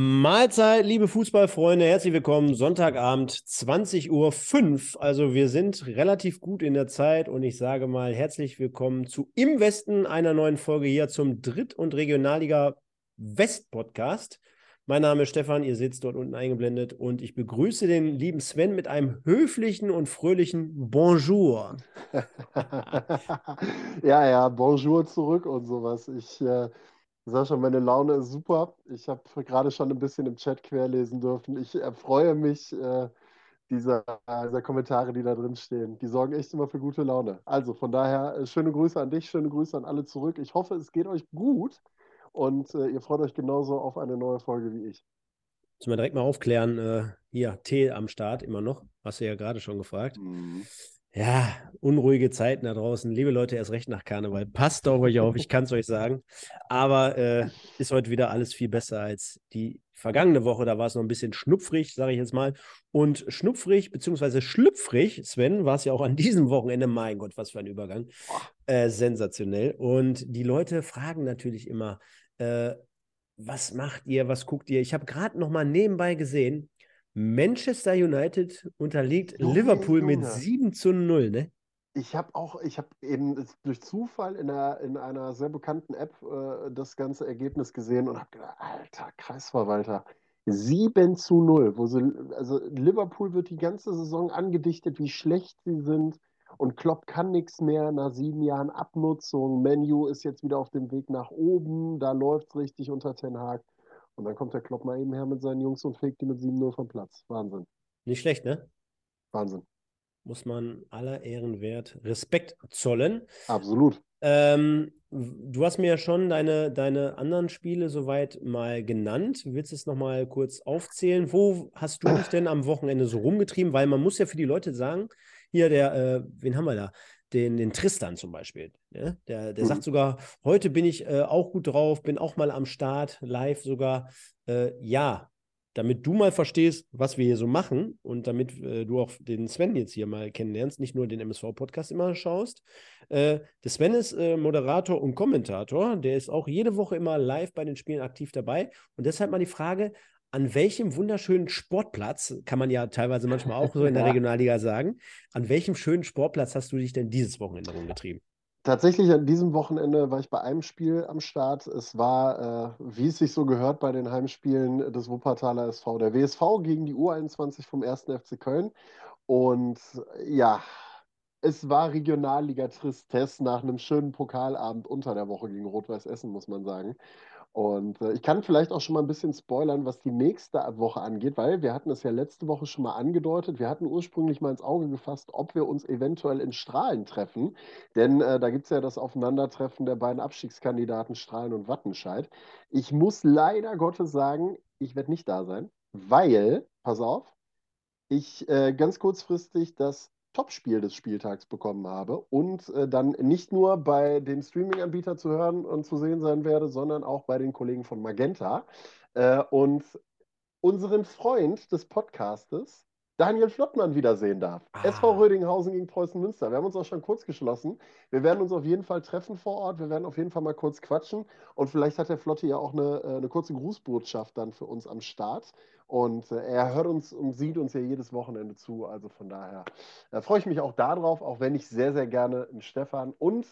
Mahlzeit, liebe Fußballfreunde, herzlich willkommen. Sonntagabend, 20.05 Uhr. Also wir sind relativ gut in der Zeit und ich sage mal herzlich willkommen zu Im Westen einer neuen Folge hier zum Dritt- und Regionalliga West Podcast. Mein Name ist Stefan, ihr es dort unten eingeblendet und ich begrüße den lieben Sven mit einem höflichen und fröhlichen Bonjour. ja, ja, Bonjour zurück und sowas. Ich äh, Sascha, meine Laune ist super. Ich habe gerade schon ein bisschen im Chat querlesen dürfen. Ich erfreue mich äh, dieser, dieser Kommentare, die da drin stehen. Die sorgen echt immer für gute Laune. Also von daher äh, schöne Grüße an dich, schöne Grüße an alle zurück. Ich hoffe, es geht euch gut und äh, ihr freut euch genauso auf eine neue Folge wie ich. Müssen wir direkt mal aufklären. Äh, hier, Tee am Start immer noch. Hast du ja gerade schon gefragt. Mhm ja, unruhige Zeiten da draußen. Liebe Leute, erst recht nach Karneval. Passt auf euch auf, ich kann es euch sagen. Aber äh, ist heute wieder alles viel besser als die vergangene Woche. Da war es noch ein bisschen schnupfrig, sage ich jetzt mal. Und schnupfrig bzw. schlüpfrig, Sven, war es ja auch an diesem Wochenende. Mein Gott, was für ein Übergang. Äh, sensationell. Und die Leute fragen natürlich immer, äh, was macht ihr, was guckt ihr? Ich habe gerade noch mal nebenbei gesehen, Manchester United unterliegt Junge, Liverpool mit 7 zu 0, ne? Ich habe auch, ich habe eben durch Zufall in einer, in einer sehr bekannten App äh, das ganze Ergebnis gesehen und habe gedacht, alter Kreisverwalter, 7 zu 0. Wo sie, also Liverpool wird die ganze Saison angedichtet, wie schlecht sie sind. Und Klopp kann nichts mehr nach sieben Jahren Abnutzung. Menu ist jetzt wieder auf dem Weg nach oben. Da läuft es richtig unter Ten Hag. Und dann kommt der Klopp mal eben her mit seinen Jungs und fegt die mit 7-0 vom Platz. Wahnsinn. Nicht schlecht, ne? Wahnsinn. Muss man aller Ehren wert Respekt zollen. Absolut. Ähm, du hast mir ja schon deine, deine anderen Spiele soweit mal genannt. Willst du es nochmal kurz aufzählen? Wo hast du dich denn am Wochenende so rumgetrieben? Weil man muss ja für die Leute sagen, hier der, äh, wen haben wir da? Den, den Tristan zum Beispiel. Ne? Der, der mhm. sagt sogar, heute bin ich äh, auch gut drauf, bin auch mal am Start, live sogar. Äh, ja, damit du mal verstehst, was wir hier so machen und damit äh, du auch den Sven jetzt hier mal kennenlernst, nicht nur den MSV-Podcast immer schaust. Äh, der Sven ist äh, Moderator und Kommentator, der ist auch jede Woche immer live bei den Spielen aktiv dabei. Und deshalb mal die Frage, an welchem wunderschönen Sportplatz, kann man ja teilweise manchmal auch so in der Regionalliga sagen, an welchem schönen Sportplatz hast du dich denn dieses Wochenende rumgetrieben? Tatsächlich an diesem Wochenende war ich bei einem Spiel am Start. Es war, äh, wie es sich so gehört bei den Heimspielen des Wuppertaler SV, der WSV gegen die U21 vom 1. FC Köln. Und ja, es war Regionalliga Tristesse nach einem schönen Pokalabend unter der Woche gegen Rot-Weiß Essen, muss man sagen. Und äh, ich kann vielleicht auch schon mal ein bisschen spoilern, was die nächste Woche angeht, weil wir hatten es ja letzte Woche schon mal angedeutet. Wir hatten ursprünglich mal ins Auge gefasst, ob wir uns eventuell in Strahlen treffen. Denn äh, da gibt es ja das Aufeinandertreffen der beiden Abstiegskandidaten Strahlen und Wattenscheid. Ich muss leider Gottes sagen, ich werde nicht da sein, weil, pass auf, ich äh, ganz kurzfristig das Topspiel des Spieltags bekommen habe und äh, dann nicht nur bei den Streaming-Anbietern zu hören und zu sehen sein werde, sondern auch bei den Kollegen von Magenta äh, und unseren Freund des Podcastes, Daniel Flottmann wiedersehen darf. Ah. SV Rödinghausen gegen Preußen Münster. Wir haben uns auch schon kurz geschlossen. Wir werden uns auf jeden Fall treffen vor Ort. Wir werden auf jeden Fall mal kurz quatschen. Und vielleicht hat der Flotte ja auch eine, äh, eine kurze Grußbotschaft dann für uns am Start. Und äh, er hört uns und sieht uns ja jedes Wochenende zu. Also von daher äh, freue ich mich auch darauf, auch wenn ich sehr, sehr gerne einen Stefan und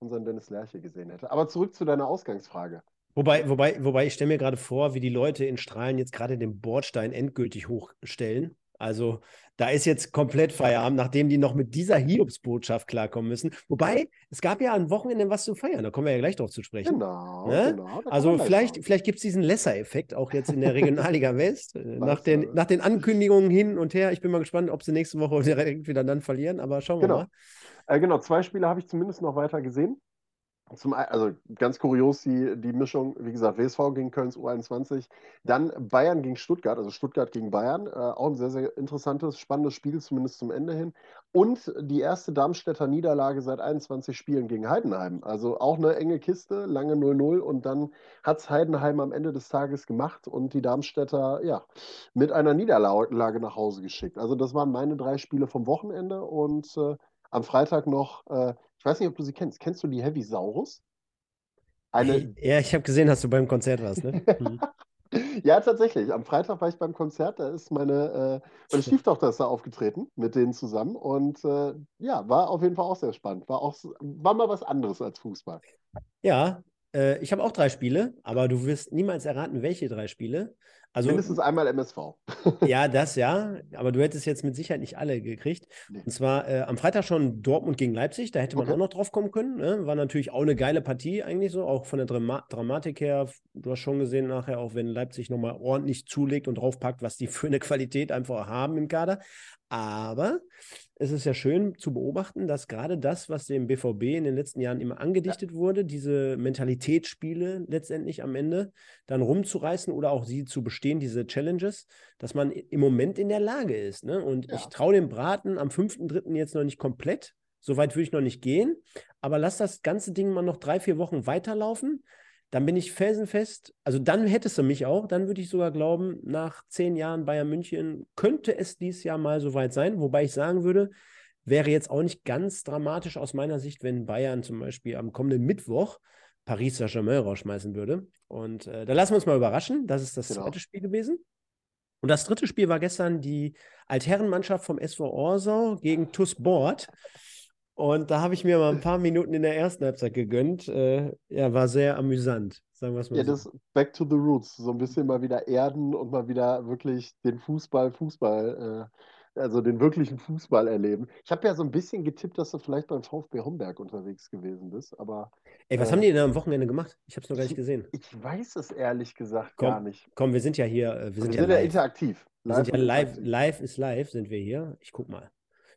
unseren Dennis Lerche gesehen hätte. Aber zurück zu deiner Ausgangsfrage. Wobei, wobei, wobei ich stelle mir gerade vor, wie die Leute in Strahlen jetzt gerade den Bordstein endgültig hochstellen also da ist jetzt komplett Feierabend, nachdem die noch mit dieser Hiobsbotschaft klarkommen müssen. Wobei, es gab ja ein Wochenende was zu feiern, da kommen wir ja gleich drauf zu sprechen. Genau, ne? genau Also vielleicht, vielleicht gibt es diesen Lesser-Effekt auch jetzt in der Regionalliga West. Äh, nach, den, nach den Ankündigungen hin und her. Ich bin mal gespannt, ob sie nächste Woche direkt wieder dann verlieren, aber schauen genau. wir mal. Äh, genau, zwei Spiele habe ich zumindest noch weiter gesehen. Zum, also ganz kurios die, die Mischung, wie gesagt, WSV gegen Kölns U21, dann Bayern gegen Stuttgart, also Stuttgart gegen Bayern, äh, auch ein sehr, sehr interessantes, spannendes Spiel, zumindest zum Ende hin. Und die erste Darmstädter Niederlage seit 21 Spielen gegen Heidenheim. Also auch eine enge Kiste, lange 0-0 und dann hat es Heidenheim am Ende des Tages gemacht und die Darmstädter ja, mit einer Niederlage nach Hause geschickt. Also das waren meine drei Spiele vom Wochenende und äh, am Freitag noch äh, ich weiß nicht, ob du sie kennst. Kennst du die Heavy Saurus? Eine... Ja, ich habe gesehen, dass du beim Konzert warst, ne? Mhm. Ja, tatsächlich. Am Freitag war ich beim Konzert, da ist meine, äh, meine Stieftochter ist da aufgetreten mit denen zusammen und äh, ja, war auf jeden Fall auch sehr spannend. War auch, war mal was anderes als Fußball. Ja, äh, ich habe auch drei Spiele, aber du wirst niemals erraten, welche drei Spiele. Also, Mindestens einmal MSV. ja, das ja, aber du hättest jetzt mit Sicherheit nicht alle gekriegt. Nee. Und zwar äh, am Freitag schon Dortmund gegen Leipzig, da hätte man okay. auch noch drauf kommen können. Ne? War natürlich auch eine geile Partie eigentlich so, auch von der Drama Dramatik her. Du hast schon gesehen nachher, auch wenn Leipzig nochmal ordentlich zulegt und draufpackt, was die für eine Qualität einfach haben im Kader. Aber es ist ja schön zu beobachten, dass gerade das, was dem BVB in den letzten Jahren immer angedichtet ja. wurde, diese Mentalitätsspiele letztendlich am Ende dann rumzureißen oder auch sie zu bestehen, diese Challenges, dass man im Moment in der Lage ist. Ne? Und ja. ich traue dem Braten am 5.3. jetzt noch nicht komplett. Soweit würde ich noch nicht gehen. Aber lass das ganze Ding mal noch drei, vier Wochen weiterlaufen dann bin ich felsenfest, also dann hättest du mich auch, dann würde ich sogar glauben, nach zehn Jahren Bayern München könnte es dieses Jahr mal soweit sein, wobei ich sagen würde, wäre jetzt auch nicht ganz dramatisch aus meiner Sicht, wenn Bayern zum Beispiel am kommenden Mittwoch Paris Saint-Germain rausschmeißen würde. Und äh, da lassen wir uns mal überraschen. Das ist das genau. zweite Spiel gewesen. Und das dritte Spiel war gestern die Altherrenmannschaft vom SV Orsau gegen TuS Bord. Und da habe ich mir mal ein paar Minuten in der ersten Halbzeit gegönnt. Äh, ja, war sehr amüsant, sagen wir es mal ja, so. das Back to the Roots. So ein bisschen mal wieder erden und mal wieder wirklich den Fußball, Fußball, äh, also den wirklichen Fußball erleben. Ich habe ja so ein bisschen getippt, dass du vielleicht beim VfB Homberg unterwegs gewesen bist, aber. Ey, was äh, haben die denn am Wochenende gemacht? Ich habe es noch gar nicht gesehen. Ich weiß es ehrlich gesagt komm, gar nicht. Komm, wir sind ja hier. Äh, wir sind, wir ja, sind ja interaktiv. Wir sind ja live, live ist live, sind wir hier. Ich guck mal.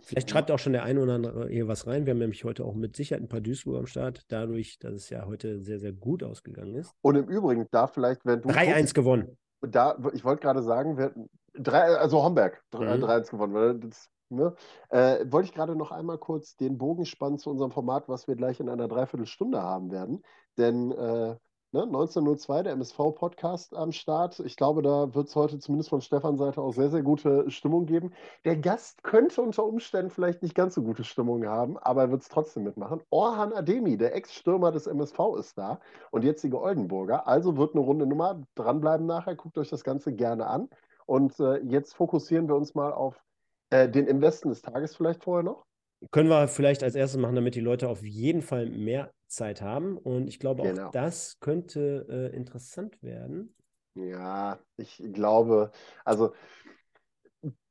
Vielleicht schreibt auch schon der eine oder andere hier was rein. Wir haben nämlich heute auch mit Sicherheit ein paar Duisburg am Start, dadurch, dass es ja heute sehr, sehr gut ausgegangen ist. Und im Übrigen, da vielleicht, wenn du. 3-1 gewonnen. Da, ich wollte gerade sagen, wir, drei, also Homberg, 3-1 mhm. gewonnen. Das, ne? äh, wollte ich gerade noch einmal kurz den Bogen spannen zu unserem Format, was wir gleich in einer Dreiviertelstunde haben werden. Denn äh, Ne? 1902, der MSV-Podcast am Start. Ich glaube, da wird es heute zumindest von Stefan Seite auch sehr, sehr gute Stimmung geben. Der Gast könnte unter Umständen vielleicht nicht ganz so gute Stimmung haben, aber er wird es trotzdem mitmachen. Orhan Ademi, der Ex-Stürmer des MSV, ist da und jetzige Oldenburger. Also wird eine runde Nummer. Dranbleiben nachher, guckt euch das Ganze gerne an. Und äh, jetzt fokussieren wir uns mal auf äh, den Investen des Tages vielleicht vorher noch. Können wir vielleicht als erstes machen, damit die Leute auf jeden Fall mehr Zeit haben. Und ich glaube, genau. auch das könnte äh, interessant werden. Ja, ich glaube, also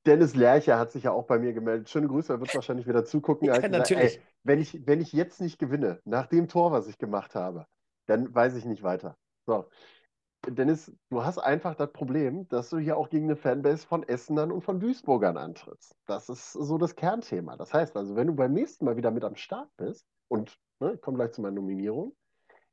Dennis Lerche hat sich ja auch bei mir gemeldet. Schöne Grüße, er wird wahrscheinlich wieder zugucken. Ja, natürlich. Ey, wenn, ich, wenn ich jetzt nicht gewinne, nach dem Tor, was ich gemacht habe, dann weiß ich nicht weiter. So, Dennis, du hast einfach das Problem, dass du hier auch gegen eine Fanbase von Essenern und von Duisburgern antrittst. Das ist so das Kernthema. Das heißt also, wenn du beim nächsten Mal wieder mit am Start bist und ne, ich komme gleich zu meiner Nominierung,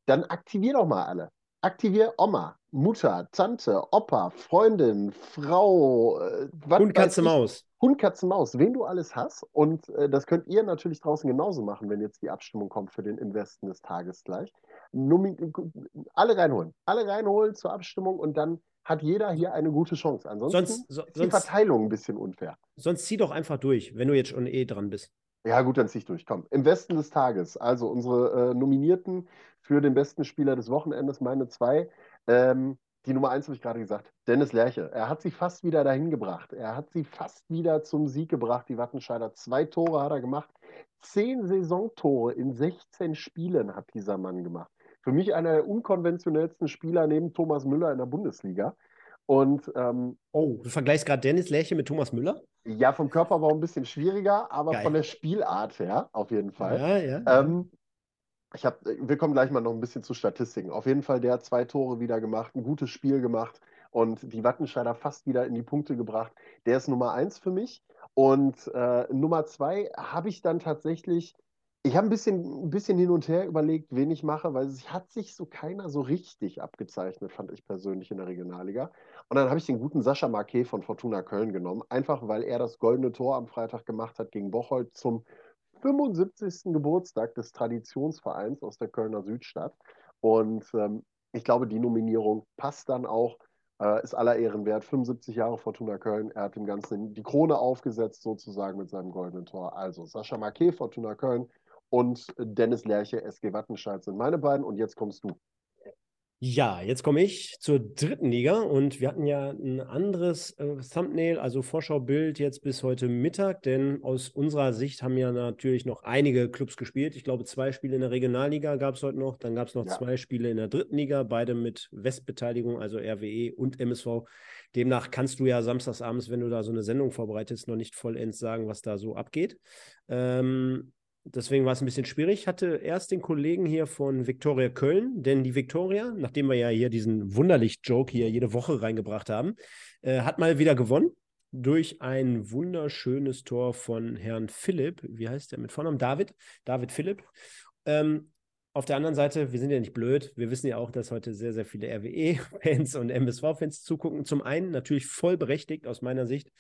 dann aktivier doch mal alle. Aktivier Oma, Mutter, Tante, Opa, Freundin, Frau, äh, Hund, Katze, Maus. Hund, Katze, Maus, wen du alles hast. Und äh, das könnt ihr natürlich draußen genauso machen, wenn jetzt die Abstimmung kommt für den Investen des Tages gleich alle reinholen. Alle reinholen zur Abstimmung und dann hat jeder hier eine gute Chance. Ansonsten sonst, so, ist die Verteilung ein bisschen unfair. Sonst zieh doch einfach durch, wenn du jetzt schon eh dran bist. Ja, gut, dann zieh ich durch. Komm. Im Westen des Tages, also unsere äh, Nominierten für den besten Spieler des Wochenendes, meine zwei. Ähm, die Nummer eins habe ich gerade gesagt, Dennis Lerche. Er hat sie fast wieder dahin gebracht. Er hat sie fast wieder zum Sieg gebracht, die Wattenscheider. Zwei Tore hat er gemacht. Zehn Saisontore in 16 Spielen hat dieser Mann gemacht. Für mich einer der unkonventionellsten Spieler neben Thomas Müller in der Bundesliga. Und, ähm, oh, du vergleichst gerade Dennis Lerche mit Thomas Müller? Ja, vom Körper war ein bisschen schwieriger, aber Geil. von der Spielart her auf jeden Fall. Ja, ja. Ähm, ich hab, wir kommen gleich mal noch ein bisschen zu Statistiken. Auf jeden Fall, der hat zwei Tore wieder gemacht, ein gutes Spiel gemacht und die Wattenscheider fast wieder in die Punkte gebracht. Der ist Nummer eins für mich. Und äh, Nummer zwei habe ich dann tatsächlich ich habe ein bisschen, ein bisschen hin und her überlegt, wen ich mache, weil es hat sich so keiner so richtig abgezeichnet, fand ich persönlich in der Regionalliga. Und dann habe ich den guten Sascha Marquet von Fortuna Köln genommen, einfach weil er das goldene Tor am Freitag gemacht hat gegen Bocholt zum 75. Geburtstag des Traditionsvereins aus der Kölner Südstadt. Und ähm, ich glaube, die Nominierung passt dann auch, äh, ist aller Ehren wert. 75 Jahre Fortuna Köln, er hat dem Ganzen die Krone aufgesetzt, sozusagen mit seinem goldenen Tor. Also Sascha Marquet, Fortuna Köln, und Dennis Lerche, SG Wattenscheid sind meine beiden. Und jetzt kommst du. Ja, jetzt komme ich zur dritten Liga und wir hatten ja ein anderes äh, Thumbnail, also Vorschaubild jetzt bis heute Mittag, denn aus unserer Sicht haben ja natürlich noch einige Clubs gespielt. Ich glaube, zwei Spiele in der Regionalliga gab es heute noch, dann gab es noch ja. zwei Spiele in der dritten Liga, beide mit Westbeteiligung, also RWE und MSV. Demnach kannst du ja samstagsabends, wenn du da so eine Sendung vorbereitest, noch nicht vollends sagen, was da so abgeht. Ähm, Deswegen war es ein bisschen schwierig. Ich hatte erst den Kollegen hier von Viktoria Köln, denn die Viktoria, nachdem wir ja hier diesen Wunderlicht-Joke hier jede Woche reingebracht haben, äh, hat mal wieder gewonnen durch ein wunderschönes Tor von Herrn Philipp. Wie heißt der mit Vornamen? David. David Philipp. Ähm, auf der anderen Seite, wir sind ja nicht blöd. Wir wissen ja auch, dass heute sehr, sehr viele RWE-Fans und MSV-Fans zugucken. Zum einen natürlich voll berechtigt aus meiner Sicht,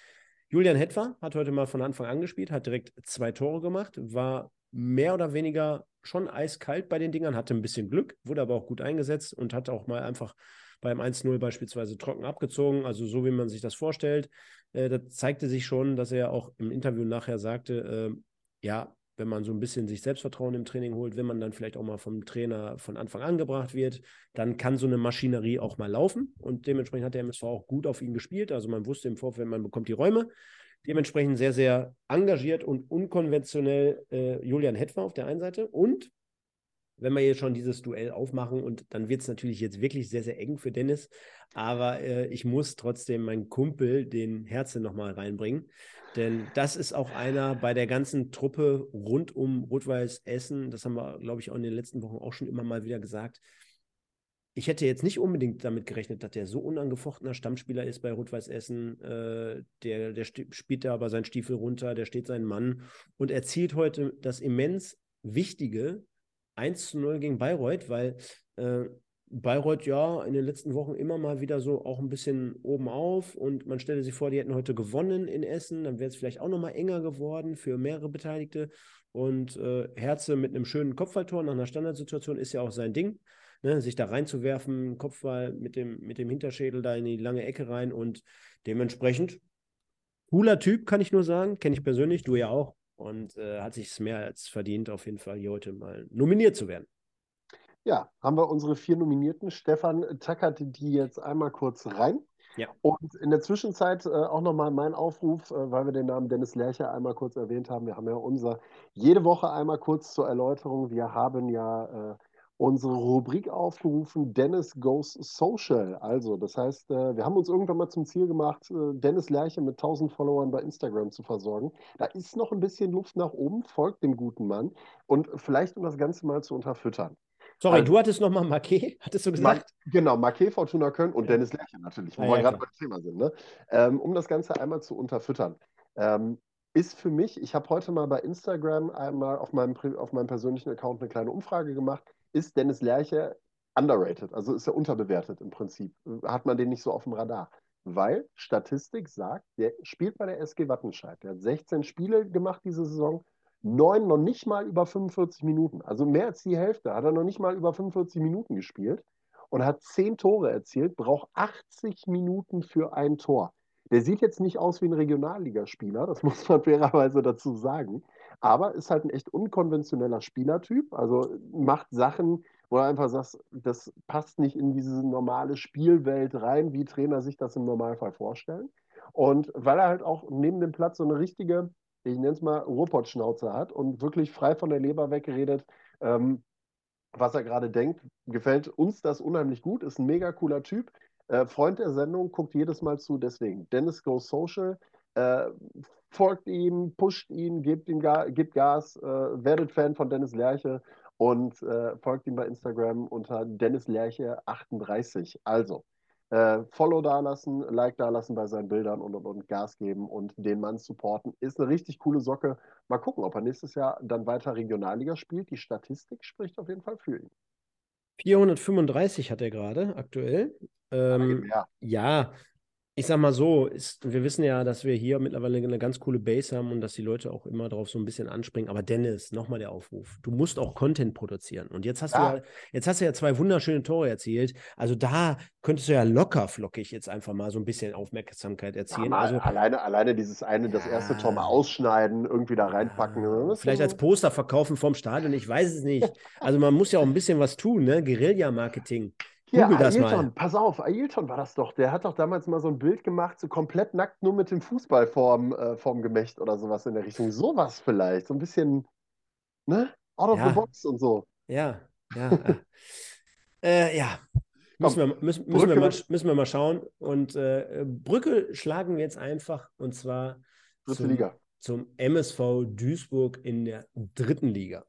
Julian Hetfer hat heute mal von Anfang an gespielt, hat direkt zwei Tore gemacht, war mehr oder weniger schon eiskalt bei den Dingern, hatte ein bisschen Glück, wurde aber auch gut eingesetzt und hat auch mal einfach beim 1-0 beispielsweise trocken abgezogen, also so wie man sich das vorstellt. Äh, da zeigte sich schon, dass er auch im Interview nachher sagte, äh, ja, wenn man so ein bisschen sich Selbstvertrauen im Training holt, wenn man dann vielleicht auch mal vom Trainer von Anfang an gebracht wird, dann kann so eine Maschinerie auch mal laufen. Und dementsprechend hat der MSV auch gut auf ihn gespielt. Also man wusste im Vorfeld, man bekommt die Räume. Dementsprechend sehr, sehr engagiert und unkonventionell äh, Julian Hetfer auf der einen Seite. Und wenn wir jetzt schon dieses Duell aufmachen und dann wird es natürlich jetzt wirklich sehr, sehr eng für Dennis. Aber äh, ich muss trotzdem meinen Kumpel, den Herzen, nochmal reinbringen. Denn das ist auch einer bei der ganzen Truppe rund um Rot-Weiß Essen. Das haben wir, glaube ich, auch in den letzten Wochen auch schon immer mal wieder gesagt. Ich hätte jetzt nicht unbedingt damit gerechnet, dass der so unangefochtener Stammspieler ist bei Rot-Weiß Essen. Äh, der, der spielt da aber seinen Stiefel runter, der steht seinen Mann und erzielt heute das immens Wichtige, 1 zu 0 gegen Bayreuth, weil äh, Bayreuth ja in den letzten Wochen immer mal wieder so auch ein bisschen oben auf und man stelle sich vor, die hätten heute gewonnen in Essen, dann wäre es vielleicht auch nochmal enger geworden für mehrere Beteiligte. Und äh, Herze mit einem schönen Kopfballtor nach einer Standardsituation ist ja auch sein Ding, ne? sich da reinzuwerfen, Kopfball mit dem, mit dem Hinterschädel da in die lange Ecke rein und dementsprechend cooler Typ, kann ich nur sagen, kenne ich persönlich, du ja auch und äh, hat sich es mehr als verdient, auf jeden Fall hier heute mal nominiert zu werden. Ja, haben wir unsere vier Nominierten. Stefan tackert die jetzt einmal kurz rein. Ja. Und in der Zwischenzeit äh, auch nochmal mein Aufruf, äh, weil wir den Namen Dennis Lercher einmal kurz erwähnt haben. Wir haben ja unser jede Woche einmal kurz zur Erläuterung. Wir haben ja äh, unsere Rubrik aufgerufen, Dennis Goes Social. Also, das heißt, äh, wir haben uns irgendwann mal zum Ziel gemacht, äh, Dennis Lerche mit 1000 Followern bei Instagram zu versorgen. Da ist noch ein bisschen Luft nach oben, folgt dem guten Mann. Und vielleicht, um das Ganze mal zu unterfüttern. Sorry, also, du hattest nochmal Marquet, hattest du gesagt? Ma genau, Marquet, Fortuna Köln und ja. Dennis Lerche natürlich, wo ah, wir ja, gerade beim Thema sind. Ne? Ähm, um das Ganze einmal zu unterfüttern. Ähm, ist für mich, ich habe heute mal bei Instagram einmal auf meinem, auf meinem persönlichen Account eine kleine Umfrage gemacht ist Dennis Lerche underrated, also ist er unterbewertet im Prinzip. Hat man den nicht so auf dem Radar. Weil Statistik sagt, der spielt bei der SG Wattenscheid. Der hat 16 Spiele gemacht diese Saison, neun noch nicht mal über 45 Minuten. Also mehr als die Hälfte hat er noch nicht mal über 45 Minuten gespielt und hat zehn Tore erzielt, braucht 80 Minuten für ein Tor. Der sieht jetzt nicht aus wie ein Regionalligaspieler, das muss man fairerweise dazu sagen aber ist halt ein echt unkonventioneller Spielertyp. Also macht Sachen, wo er einfach sagt, das passt nicht in diese normale Spielwelt rein, wie Trainer sich das im Normalfall vorstellen. Und weil er halt auch neben dem Platz so eine richtige, ich nenne es mal, Ruhrpott-Schnauze hat und wirklich frei von der Leber weggeredet, ähm, was er gerade denkt, gefällt uns das unheimlich gut, ist ein mega cooler Typ. Äh, Freund der Sendung, guckt jedes Mal zu, deswegen Dennis Goes Social. Äh, folgt ihm, pusht ihn, gebt ihm Ga gibt Gas, äh, werdet Fan von Dennis Lerche und äh, folgt ihm bei Instagram unter Dennis Lerche 38. Also, äh, Follow dalassen, Like dalassen bei seinen Bildern und, und, und Gas geben und den Mann supporten. Ist eine richtig coole Socke. Mal gucken, ob er nächstes Jahr dann weiter Regionalliga spielt. Die Statistik spricht auf jeden Fall für ihn. 435 hat er gerade aktuell. Ähm, ja, ich sag mal so, ist, wir wissen ja, dass wir hier mittlerweile eine ganz coole Base haben und dass die Leute auch immer darauf so ein bisschen anspringen. Aber Dennis, nochmal der Aufruf. Du musst auch Content produzieren. Und jetzt hast ja. du ja, jetzt hast du ja zwei wunderschöne Tore erzielt. Also da könntest du ja locker flockig jetzt einfach mal so ein bisschen Aufmerksamkeit erzielen. Ja, also, alleine, alleine dieses eine, das erste Tor mal ausschneiden, irgendwie da reinpacken. Vielleicht als Poster verkaufen vom Stadion, ich weiß es nicht. Also man muss ja auch ein bisschen was tun, ne? Guerilla-Marketing. Hier, Google Ailton, pass auf, Ailton war das doch. Der hat doch damals mal so ein Bild gemacht, so komplett nackt, nur mit dem Fußball vorm, äh, vorm Gemächt oder sowas in der Richtung. Sowas vielleicht, so ein bisschen, ne? Out of ja. the box und so. Ja, ja. äh, ja. Müssen wir, müssen, müssen, wir mal, müssen wir mal schauen. Und äh, Brücke schlagen wir jetzt einfach und zwar Dritte zum, Liga. zum MSV Duisburg in der dritten Liga.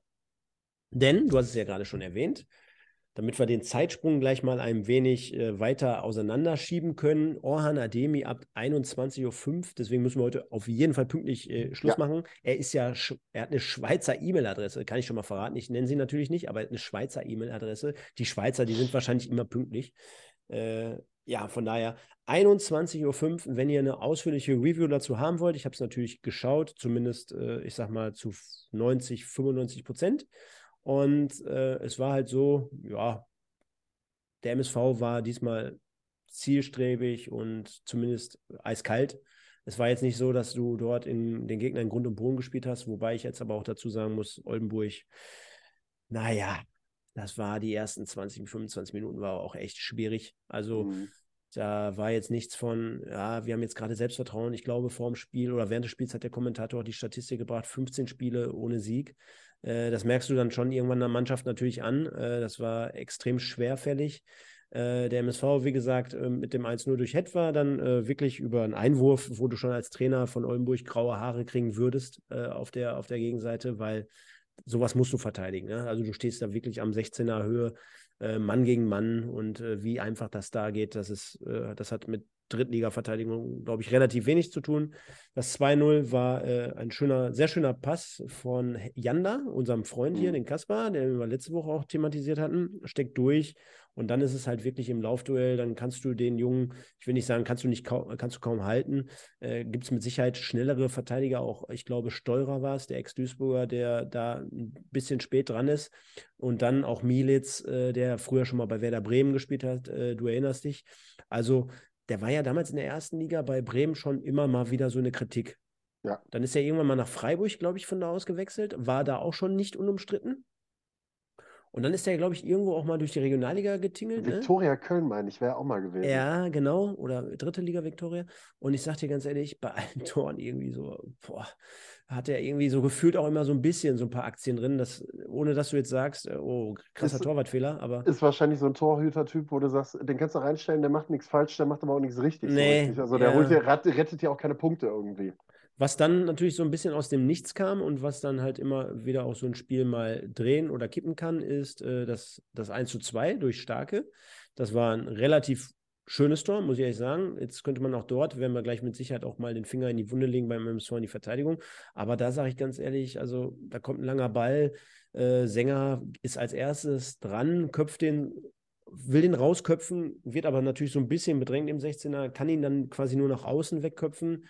Denn, du hast es ja gerade schon erwähnt, damit wir den Zeitsprung gleich mal ein wenig äh, weiter auseinanderschieben können. Orhan Ademi ab 21.05 Uhr. Deswegen müssen wir heute auf jeden Fall pünktlich äh, Schluss ja. machen. Er ist ja, er hat eine Schweizer E-Mail-Adresse, kann ich schon mal verraten. Ich nenne sie natürlich nicht, aber eine Schweizer E-Mail-Adresse. Die Schweizer, die sind wahrscheinlich immer pünktlich. Äh, ja, von daher 21.05 Uhr, wenn ihr eine ausführliche Review dazu haben wollt. Ich habe es natürlich geschaut, zumindest, äh, ich sag mal, zu 90, 95 Prozent. Und äh, es war halt so, ja, der MSV war diesmal zielstrebig und zumindest eiskalt. Es war jetzt nicht so, dass du dort in den Gegner in Grund und Boden gespielt hast, wobei ich jetzt aber auch dazu sagen muss, Oldenburg, naja, das war die ersten 20, 25 Minuten war auch echt schwierig. Also mhm. da war jetzt nichts von, ja, wir haben jetzt gerade Selbstvertrauen. Ich glaube, vor dem Spiel oder während des Spiels hat der Kommentator die Statistik gebracht, 15 Spiele ohne Sieg. Äh, das merkst du dann schon irgendwann der Mannschaft natürlich an. Äh, das war extrem schwerfällig. Äh, der MSV, wie gesagt, mit dem 1-0 durch Het war dann wirklich über einen Einwurf, wo du schon als Trainer von Oldenburg graue Haare kriegen würdest auf, der, auf der Gegenseite, weil sowas musst du verteidigen. Ne? Also du stehst da wirklich am 16er Höhe, Mann gegen Mann und wie einfach das da geht, das ist, das hat mit Drittliga-Verteidigung, glaube ich, relativ wenig zu tun. Das 2-0 war äh, ein schöner, sehr schöner Pass von Janda, unserem Freund hier, mhm. den Kaspar, den wir letzte Woche auch thematisiert hatten, steckt durch. Und dann ist es halt wirklich im Laufduell, dann kannst du den Jungen, ich will nicht sagen, kannst du nicht kaum, kannst du kaum halten. Äh, Gibt es mit Sicherheit schnellere Verteidiger, auch ich glaube, Steurer war es, der Ex-Duisburger, der da ein bisschen spät dran ist. Und dann auch Militz, äh, der früher schon mal bei Werder Bremen gespielt hat, äh, du erinnerst dich. Also der war ja damals in der ersten Liga bei Bremen schon immer mal wieder so eine Kritik. Ja. Dann ist er irgendwann mal nach Freiburg, glaube ich, von da aus gewechselt, war da auch schon nicht unumstritten. Und dann ist er, glaube ich, irgendwo auch mal durch die Regionalliga getingelt. Ne? Viktoria ne? Köln, meine ich, wäre auch mal gewesen. Ja, genau. Oder dritte Liga Viktoria. Und ich sage dir ganz ehrlich, bei allen Toren irgendwie so, boah, hat er irgendwie so gefühlt auch immer so ein bisschen so ein paar Aktien drin, dass, ohne dass du jetzt sagst, äh, oh, krasser ist, Torwartfehler, aber. Ist wahrscheinlich so ein Torhüter-Typ, wo du sagst, den kannst du reinstellen, der macht nichts falsch, der macht aber auch nichts richtig. Nee, so richtig. Also der ja. holt rettet dir auch keine Punkte irgendwie. Was dann natürlich so ein bisschen aus dem Nichts kam und was dann halt immer wieder auch so ein Spiel mal drehen oder kippen kann, ist äh, das, das 1 zu 2 durch Starke. Das war ein relativ schönes Tor, muss ich ehrlich sagen. Jetzt könnte man auch dort, werden wir gleich mit Sicherheit auch mal den Finger in die Wunde legen beim MSV in die Verteidigung. Aber da sage ich ganz ehrlich, also da kommt ein langer Ball. Äh, Sänger ist als erstes dran, köpft den, will den rausköpfen, wird aber natürlich so ein bisschen bedrängt im 16er, kann ihn dann quasi nur nach außen wegköpfen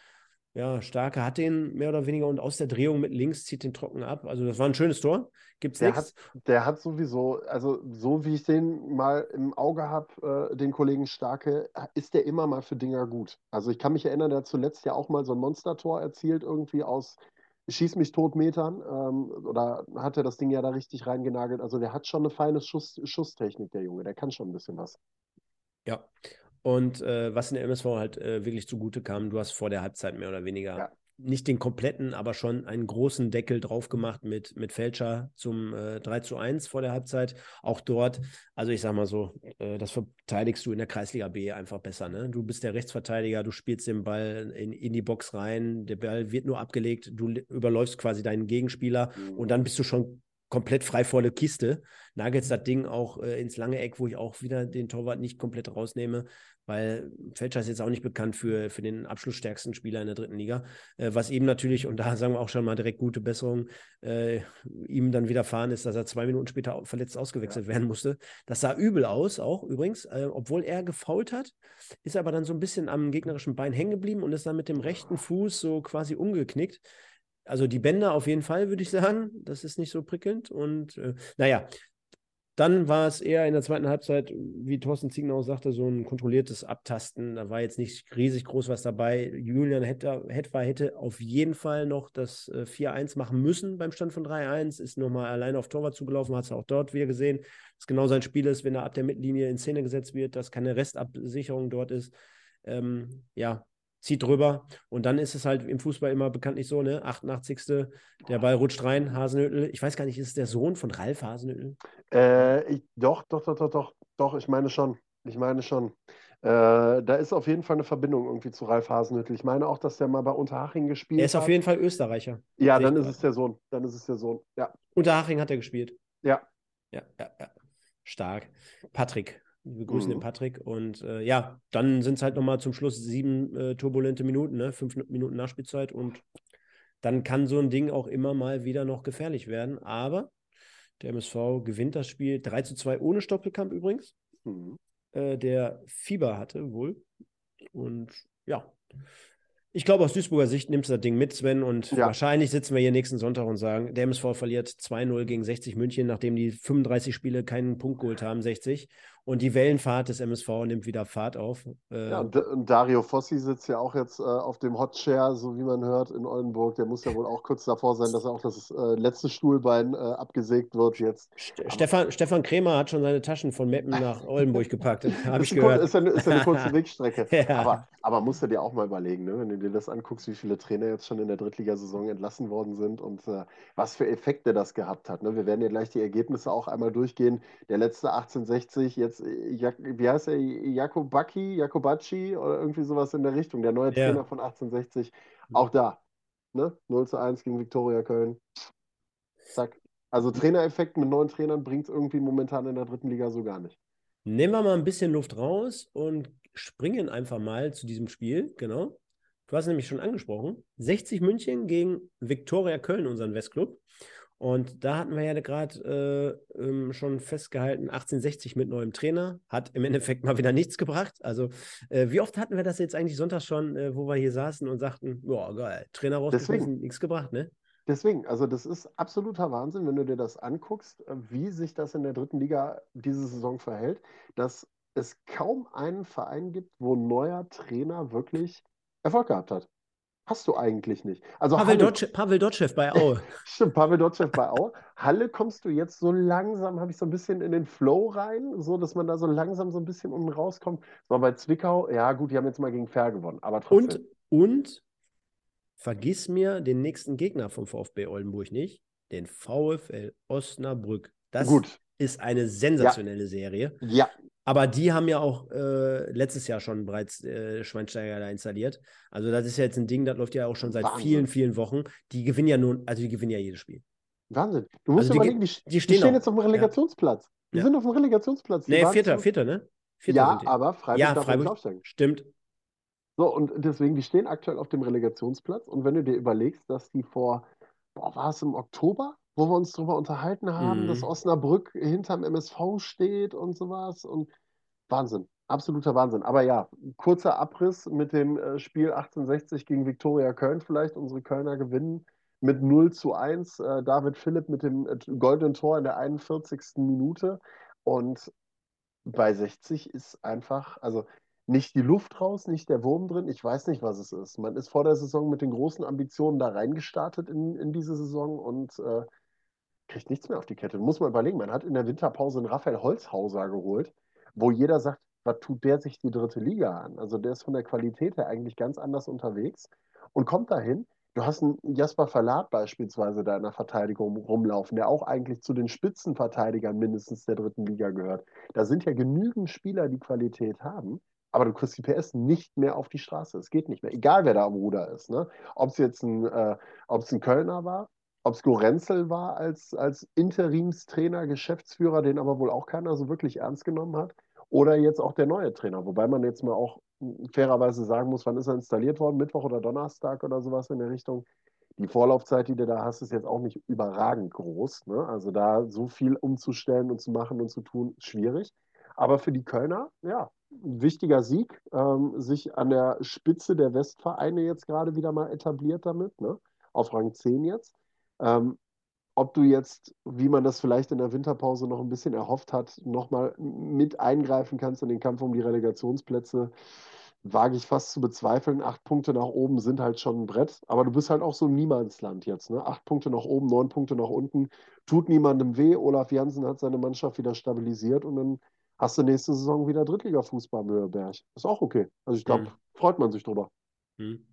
ja, Starke hat den mehr oder weniger und aus der Drehung mit links zieht den trocken ab. Also das war ein schönes Tor. Gibt's der Hat, der hat sowieso, also so wie ich den mal im Auge habe, äh, den Kollegen Starke, ist der immer mal für Dinger gut. Also ich kann mich erinnern, der hat zuletzt ja auch mal so ein Monstertor erzielt, irgendwie aus Schieß mich tot Metern. Ähm, oder hat er das Ding ja da richtig reingenagelt. Also der hat schon eine feine Schuss, Schusstechnik, der Junge. Der kann schon ein bisschen was. Ja, und äh, was in der MSV halt äh, wirklich zugute kam, du hast vor der Halbzeit mehr oder weniger ja. nicht den kompletten, aber schon einen großen Deckel drauf gemacht mit, mit Fälscher zum äh, 3 zu 1 vor der Halbzeit. Auch dort, also ich sag mal so, äh, das verteidigst du in der Kreisliga B einfach besser. Ne? Du bist der Rechtsverteidiger, du spielst den Ball in, in die Box rein, der Ball wird nur abgelegt, du überläufst quasi deinen Gegenspieler mhm. und dann bist du schon komplett frei vor der Kiste. Nagelst das Ding auch äh, ins lange Eck, wo ich auch wieder den Torwart nicht komplett rausnehme, weil Felscher ist jetzt auch nicht bekannt für, für den abschlussstärksten Spieler in der dritten Liga. Äh, was ihm natürlich, und da sagen wir auch schon mal direkt gute Besserung, äh, ihm dann widerfahren ist, dass er zwei Minuten später verletzt ausgewechselt ja. werden musste. Das sah übel aus, auch übrigens, äh, obwohl er gefault hat, ist er aber dann so ein bisschen am gegnerischen Bein hängen geblieben und ist dann mit dem rechten Fuß so quasi umgeknickt. Also die Bänder auf jeden Fall, würde ich sagen. Das ist nicht so prickelnd. Und äh, naja, dann war es eher in der zweiten Halbzeit, wie Thorsten Ziegenau sagte, so ein kontrolliertes Abtasten. Da war jetzt nicht riesig groß was dabei. Julian Hetwa hätte auf jeden Fall noch das 4-1 äh, machen müssen beim Stand von 3-1. Ist nochmal alleine auf Torwart zugelaufen, hat es auch dort wieder gesehen. Das genau sein Spiel ist, wenn er ab der Mittellinie in Szene gesetzt wird, dass keine Restabsicherung dort ist. Ähm, ja, zieht drüber. Und dann ist es halt im Fußball immer bekanntlich so, ne? 88. Der Ball rutscht rein, Hasenötel. Ich weiß gar nicht, ist es der Sohn von Ralf Hasenötel? Äh, ich, doch, doch, doch, doch, doch, doch, ich meine schon. Ich meine schon. Äh, da ist auf jeden Fall eine Verbindung irgendwie zu Ralf Hasenhüttl. Ich meine auch, dass der mal bei Unterhaching gespielt hat. Er ist auf jeden Fall Österreicher. Ja, dann ist es der Sohn. Dann ist es der Sohn. Ja. Unterhaching hat er gespielt. Ja. Ja, ja, ja. Stark. Patrick, wir grüßen mhm. den Patrick. Und äh, ja, dann sind es halt nochmal zum Schluss sieben äh, turbulente Minuten, ne? fünf Minuten Nachspielzeit. Und dann kann so ein Ding auch immer mal wieder noch gefährlich werden. Aber der MSV gewinnt das Spiel 3 zu 2 ohne Stoppelkamp übrigens. Mhm. Äh, der Fieber hatte wohl. Und ja, ich glaube, aus Duisburger Sicht nimmst du das Ding mit, Sven. Und ja. wahrscheinlich sitzen wir hier nächsten Sonntag und sagen, der MSV verliert 2-0 gegen 60 München, nachdem die 35 Spiele keinen Punkt geholt haben, 60. Und die Wellenfahrt des MSV nimmt wieder Fahrt auf. Äh, ja, und Dario Fossi sitzt ja auch jetzt äh, auf dem Hot Chair, so wie man hört, in Oldenburg. Der muss ja wohl auch kurz davor sein, dass er auch das äh, letzte Stuhlbein äh, abgesägt wird jetzt. Stefan, Stefan Krämer hat schon seine Taschen von Meppen nach Oldenburg gepackt. Habe ich gehört. Ist ja, eine, ist eine kurze Wegstrecke. ja. aber, aber musst du dir auch mal überlegen, ne? wenn du dir das anguckst, wie viele Trainer jetzt schon in der Drittligasaison entlassen worden sind und äh, was für Effekte das gehabt hat. Ne? Wir werden ja gleich die Ergebnisse auch einmal durchgehen. Der letzte 1860, jetzt äh, wie heißt er, Jakobacci, Jakobacci oder irgendwie sowas in der Richtung, der neue Trainer ja. von 1860, auch da. Ne? 0 zu 1 gegen Viktoria Köln. Zack. Also Trainereffekt mit neuen Trainern bringt es irgendwie momentan in der dritten Liga so gar nicht. Nehmen wir mal ein bisschen Luft raus und springen einfach mal zu diesem Spiel, genau. Du hast nämlich schon angesprochen. 60 München gegen Viktoria Köln, unseren Westclub. Und da hatten wir ja gerade äh, ähm, schon festgehalten, 1860 mit neuem Trainer, hat im Endeffekt mal wieder nichts gebracht. Also äh, wie oft hatten wir das jetzt eigentlich Sonntag schon, äh, wo wir hier saßen und sagten, ja geil, Trainer rausgeschmissen, nichts gebracht, ne? Deswegen, also das ist absoluter Wahnsinn, wenn du dir das anguckst, äh, wie sich das in der dritten Liga diese Saison verhält, dass es kaum einen Verein gibt, wo ein neuer Trainer wirklich Erfolg gehabt hat. Hast du eigentlich nicht. Also Pavel, Halle, Dotschew, Pavel Dotschew bei Aue. Stimmt, Pavel Dotschew bei Aue. Halle kommst du jetzt so langsam, habe ich so ein bisschen in den Flow rein, so dass man da so langsam so ein bisschen unten rauskommt. So bei Zwickau, ja gut, die haben jetzt mal gegen Fair gewonnen, aber trotzdem. Und, und vergiss mir den nächsten Gegner vom VfB Oldenburg nicht, den VfL Osnabrück. Das gut. ist eine sensationelle ja. Serie. Ja, aber die haben ja auch äh, letztes Jahr schon bereits äh, Schweinsteiger da installiert. Also das ist ja jetzt ein Ding, das läuft ja auch schon seit Wahnsinn. vielen, vielen Wochen. Die gewinnen ja nun, also die gewinnen ja jedes Spiel. Wahnsinn. Du musst also überlegen, die, die, stehen, die stehen jetzt auf dem Relegationsplatz. Die ja. sind auf dem Relegationsplatz. Die nee, Vierter, Vierter, ne? Vierter ja, aber Freiburg ja, darf Freiburg, nicht aufsteigen. Stimmt. So, und deswegen, die stehen aktuell auf dem Relegationsplatz. Und wenn du dir überlegst, dass die vor, boah, war es im Oktober, wo wir uns darüber unterhalten haben, mhm. dass Osnabrück hinterm MSV steht und sowas. Und Wahnsinn, absoluter Wahnsinn. Aber ja, kurzer Abriss mit dem äh, Spiel 1860 gegen Viktoria Köln vielleicht. Unsere Kölner gewinnen mit 0 zu 1. Äh, David Philipp mit dem äh, goldenen Tor in der 41. Minute. Und bei 60 ist einfach, also nicht die Luft raus, nicht der Wurm drin. Ich weiß nicht, was es ist. Man ist vor der Saison mit den großen Ambitionen da reingestartet in, in diese Saison und äh, kriegt nichts mehr auf die Kette. Muss man überlegen, man hat in der Winterpause einen Raphael Holzhauser geholt, wo jeder sagt, was tut der sich die dritte Liga an? Also der ist von der Qualität her eigentlich ganz anders unterwegs und kommt dahin. Du hast einen Jasper Verlat beispielsweise da in der Verteidigung rumlaufen, der auch eigentlich zu den Spitzenverteidigern mindestens der dritten Liga gehört. Da sind ja genügend Spieler, die Qualität haben, aber du kriegst die PS nicht mehr auf die Straße. Es geht nicht mehr, egal wer da am Ruder ist. Ne? Ob es jetzt ein, äh, ein Kölner war, ob es Gorenzel war als, als Interimstrainer, Geschäftsführer, den aber wohl auch keiner so wirklich ernst genommen hat oder jetzt auch der neue Trainer. Wobei man jetzt mal auch fairerweise sagen muss, wann ist er installiert worden? Mittwoch oder Donnerstag oder sowas in der Richtung. Die Vorlaufzeit, die du da hast, ist jetzt auch nicht überragend groß. Ne? Also da so viel umzustellen und zu machen und zu tun, schwierig. Aber für die Kölner, ja, ein wichtiger Sieg, ähm, sich an der Spitze der Westvereine jetzt gerade wieder mal etabliert damit, ne? auf Rang 10 jetzt. Ähm, ob du jetzt, wie man das vielleicht in der Winterpause noch ein bisschen erhofft hat, nochmal mit eingreifen kannst in den Kampf um die Relegationsplätze, wage ich fast zu bezweifeln. Acht Punkte nach oben sind halt schon ein Brett, aber du bist halt auch so ein Niemandsland jetzt. Ne? Acht Punkte nach oben, neun Punkte nach unten, tut niemandem weh. Olaf Jansen hat seine Mannschaft wieder stabilisiert und dann hast du nächste Saison wieder Drittliga-Fußball am Höherberg. Ist auch okay. Also ich glaube, mhm. freut man sich drüber. Mhm.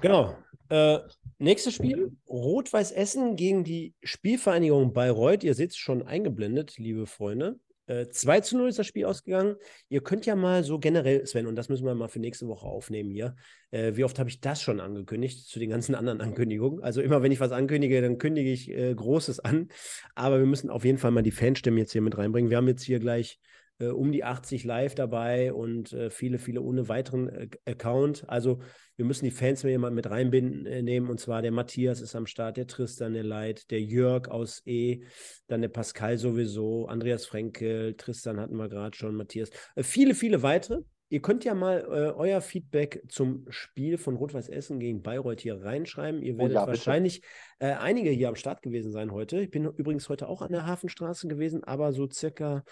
Genau. Äh, nächstes Spiel: Rot-Weiß Essen gegen die Spielvereinigung Bayreuth. Ihr seht es schon eingeblendet, liebe Freunde. Äh, 2 zu 0 ist das Spiel ausgegangen. Ihr könnt ja mal so generell, Sven, und das müssen wir mal für nächste Woche aufnehmen hier. Äh, wie oft habe ich das schon angekündigt zu den ganzen anderen Ankündigungen? Also immer, wenn ich was ankündige, dann kündige ich äh, Großes an. Aber wir müssen auf jeden Fall mal die Fanstimmen jetzt hier mit reinbringen. Wir haben jetzt hier gleich äh, um die 80 live dabei und äh, viele, viele ohne weiteren äh, Account. Also wir müssen die Fans mal mit reinbinden äh, nehmen. Und zwar der Matthias ist am Start, der Tristan, der Leit, der Jörg aus E, dann der Pascal sowieso, Andreas Frenkel, Tristan hatten wir gerade schon, Matthias. Äh, viele, viele weitere. Ihr könnt ja mal äh, euer Feedback zum Spiel von Rot-Weiß Essen gegen Bayreuth hier reinschreiben. Ihr oh werdet oh ja, wahrscheinlich äh, einige hier am Start gewesen sein heute. Ich bin übrigens heute auch an der Hafenstraße gewesen, aber so circa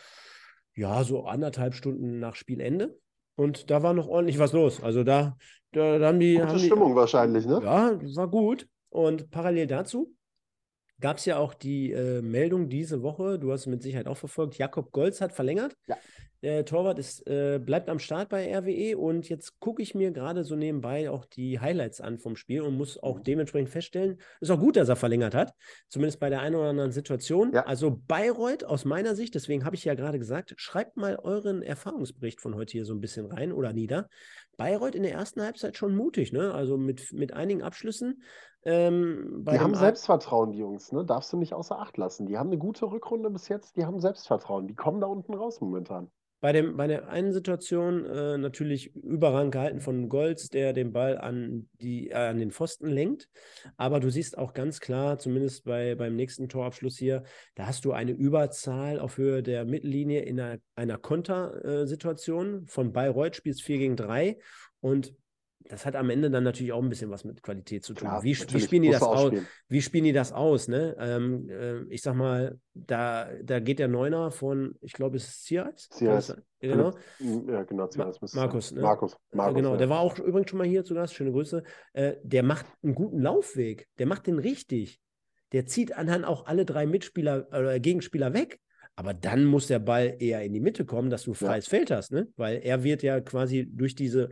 ja, so anderthalb Stunden nach Spielende. Und da war noch ordentlich was los. Also da, da, da haben die. Gute haben Stimmung wahrscheinlich, ne? Ja, war gut. Und parallel dazu gab es ja auch die äh, Meldung diese Woche, du hast es mit Sicherheit auch verfolgt, Jakob Golz hat verlängert. Ja. Der Torwart ist, äh, bleibt am Start bei RWE und jetzt gucke ich mir gerade so nebenbei auch die Highlights an vom Spiel und muss auch mhm. dementsprechend feststellen, ist auch gut, dass er verlängert hat, zumindest bei der einen oder anderen Situation. Ja. Also Bayreuth aus meiner Sicht, deswegen habe ich ja gerade gesagt, schreibt mal euren Erfahrungsbericht von heute hier so ein bisschen rein oder nieder. Bayreuth in der ersten Halbzeit schon mutig, ne? Also mit, mit einigen Abschlüssen. Ähm, die haben Selbstvertrauen, die Jungs, ne? Darfst du nicht außer Acht lassen. Die haben eine gute Rückrunde bis jetzt, die haben Selbstvertrauen. Die kommen da unten raus momentan. Bei, dem, bei der einen Situation äh, natürlich überrang gehalten von Golds, der den Ball an, die, äh, an den Pfosten lenkt. Aber du siehst auch ganz klar, zumindest bei, beim nächsten Torabschluss hier, da hast du eine Überzahl auf Höhe der Mittellinie in einer, einer Kontersituation. Von Bayreuth spielst 4 gegen 3 und das hat am Ende dann natürlich auch ein bisschen was mit Qualität zu tun. Klar, wie, wie, spielen die das aus? Wie spielen die das aus? Ne? Ähm, äh, ich sag mal, da, da geht der Neuner von, ich glaube, es ist Zierreis. Zierreis. Genau. Ja, genau, Zierreis. Ma Markus, ne? Markus. Markus genau, ja. der war auch übrigens schon mal hier zu Gast. Schöne Grüße. Äh, der macht einen guten Laufweg. Der macht den richtig. Der zieht anhand auch alle drei Mitspieler oder äh, Gegenspieler weg. Aber dann muss der Ball eher in die Mitte kommen, dass du freies ja. Feld hast, ne? Weil er wird ja quasi durch diese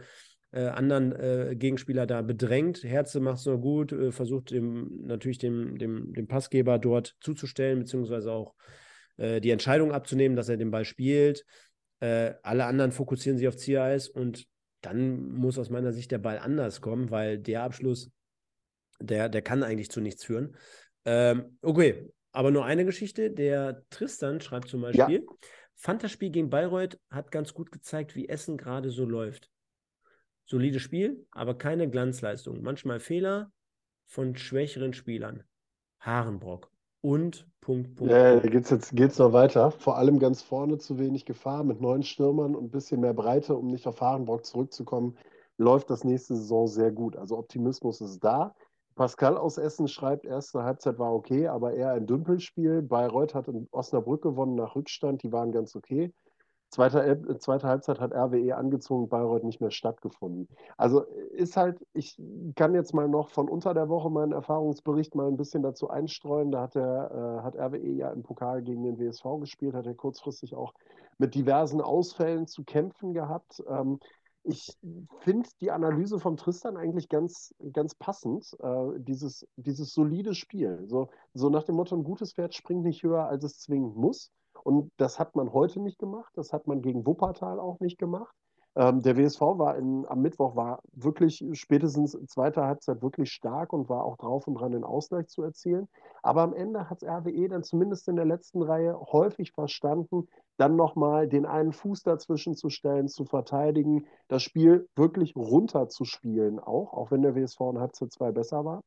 äh, anderen äh, Gegenspieler da bedrängt. Herze macht es nur gut, äh, versucht dem, natürlich dem, dem, dem Passgeber dort zuzustellen, beziehungsweise auch äh, die Entscheidung abzunehmen, dass er den Ball spielt. Äh, alle anderen fokussieren sich auf Ziereis und dann muss aus meiner Sicht der Ball anders kommen, weil der Abschluss, der, der kann eigentlich zu nichts führen. Ähm, okay, aber nur eine Geschichte. Der Tristan schreibt zum Beispiel, ja. fand das Spiel gegen Bayreuth hat ganz gut gezeigt, wie Essen gerade so läuft solides Spiel, aber keine Glanzleistung. Manchmal Fehler von schwächeren Spielern. Harenbrock und Punkt, Punkt. Ja, da geht es jetzt geht's noch weiter. Vor allem ganz vorne zu wenig Gefahr mit neun Stürmern und ein bisschen mehr Breite, um nicht auf Harenbrock zurückzukommen, läuft das nächste Saison sehr gut. Also Optimismus ist da. Pascal aus Essen schreibt, erste Halbzeit war okay, aber eher ein Dümpelspiel. Bayreuth hat in Osnabrück gewonnen nach Rückstand, die waren ganz okay. Zweite, äh, zweite Halbzeit hat RWE angezogen, Bayreuth nicht mehr stattgefunden. Also ist halt, ich kann jetzt mal noch von unter der Woche meinen Erfahrungsbericht mal ein bisschen dazu einstreuen. Da hat, der, äh, hat RWE ja im Pokal gegen den WSV gespielt, hat er kurzfristig auch mit diversen Ausfällen zu kämpfen gehabt. Ähm, ich finde die Analyse von Tristan eigentlich ganz, ganz passend. Äh, dieses, dieses solide Spiel. So, so nach dem Motto, ein gutes Pferd springt nicht höher, als es zwingend muss. Und das hat man heute nicht gemacht, das hat man gegen Wuppertal auch nicht gemacht. Ähm, der WSV war in, am Mittwoch war wirklich spätestens zweiter Halbzeit wirklich stark und war auch drauf und dran, den Ausgleich zu erzielen. Aber am Ende hat RWE dann zumindest in der letzten Reihe häufig verstanden, dann nochmal den einen Fuß dazwischen zu stellen, zu verteidigen, das Spiel wirklich runterzuspielen, auch, auch wenn der WSV in Halbzeit 2 besser war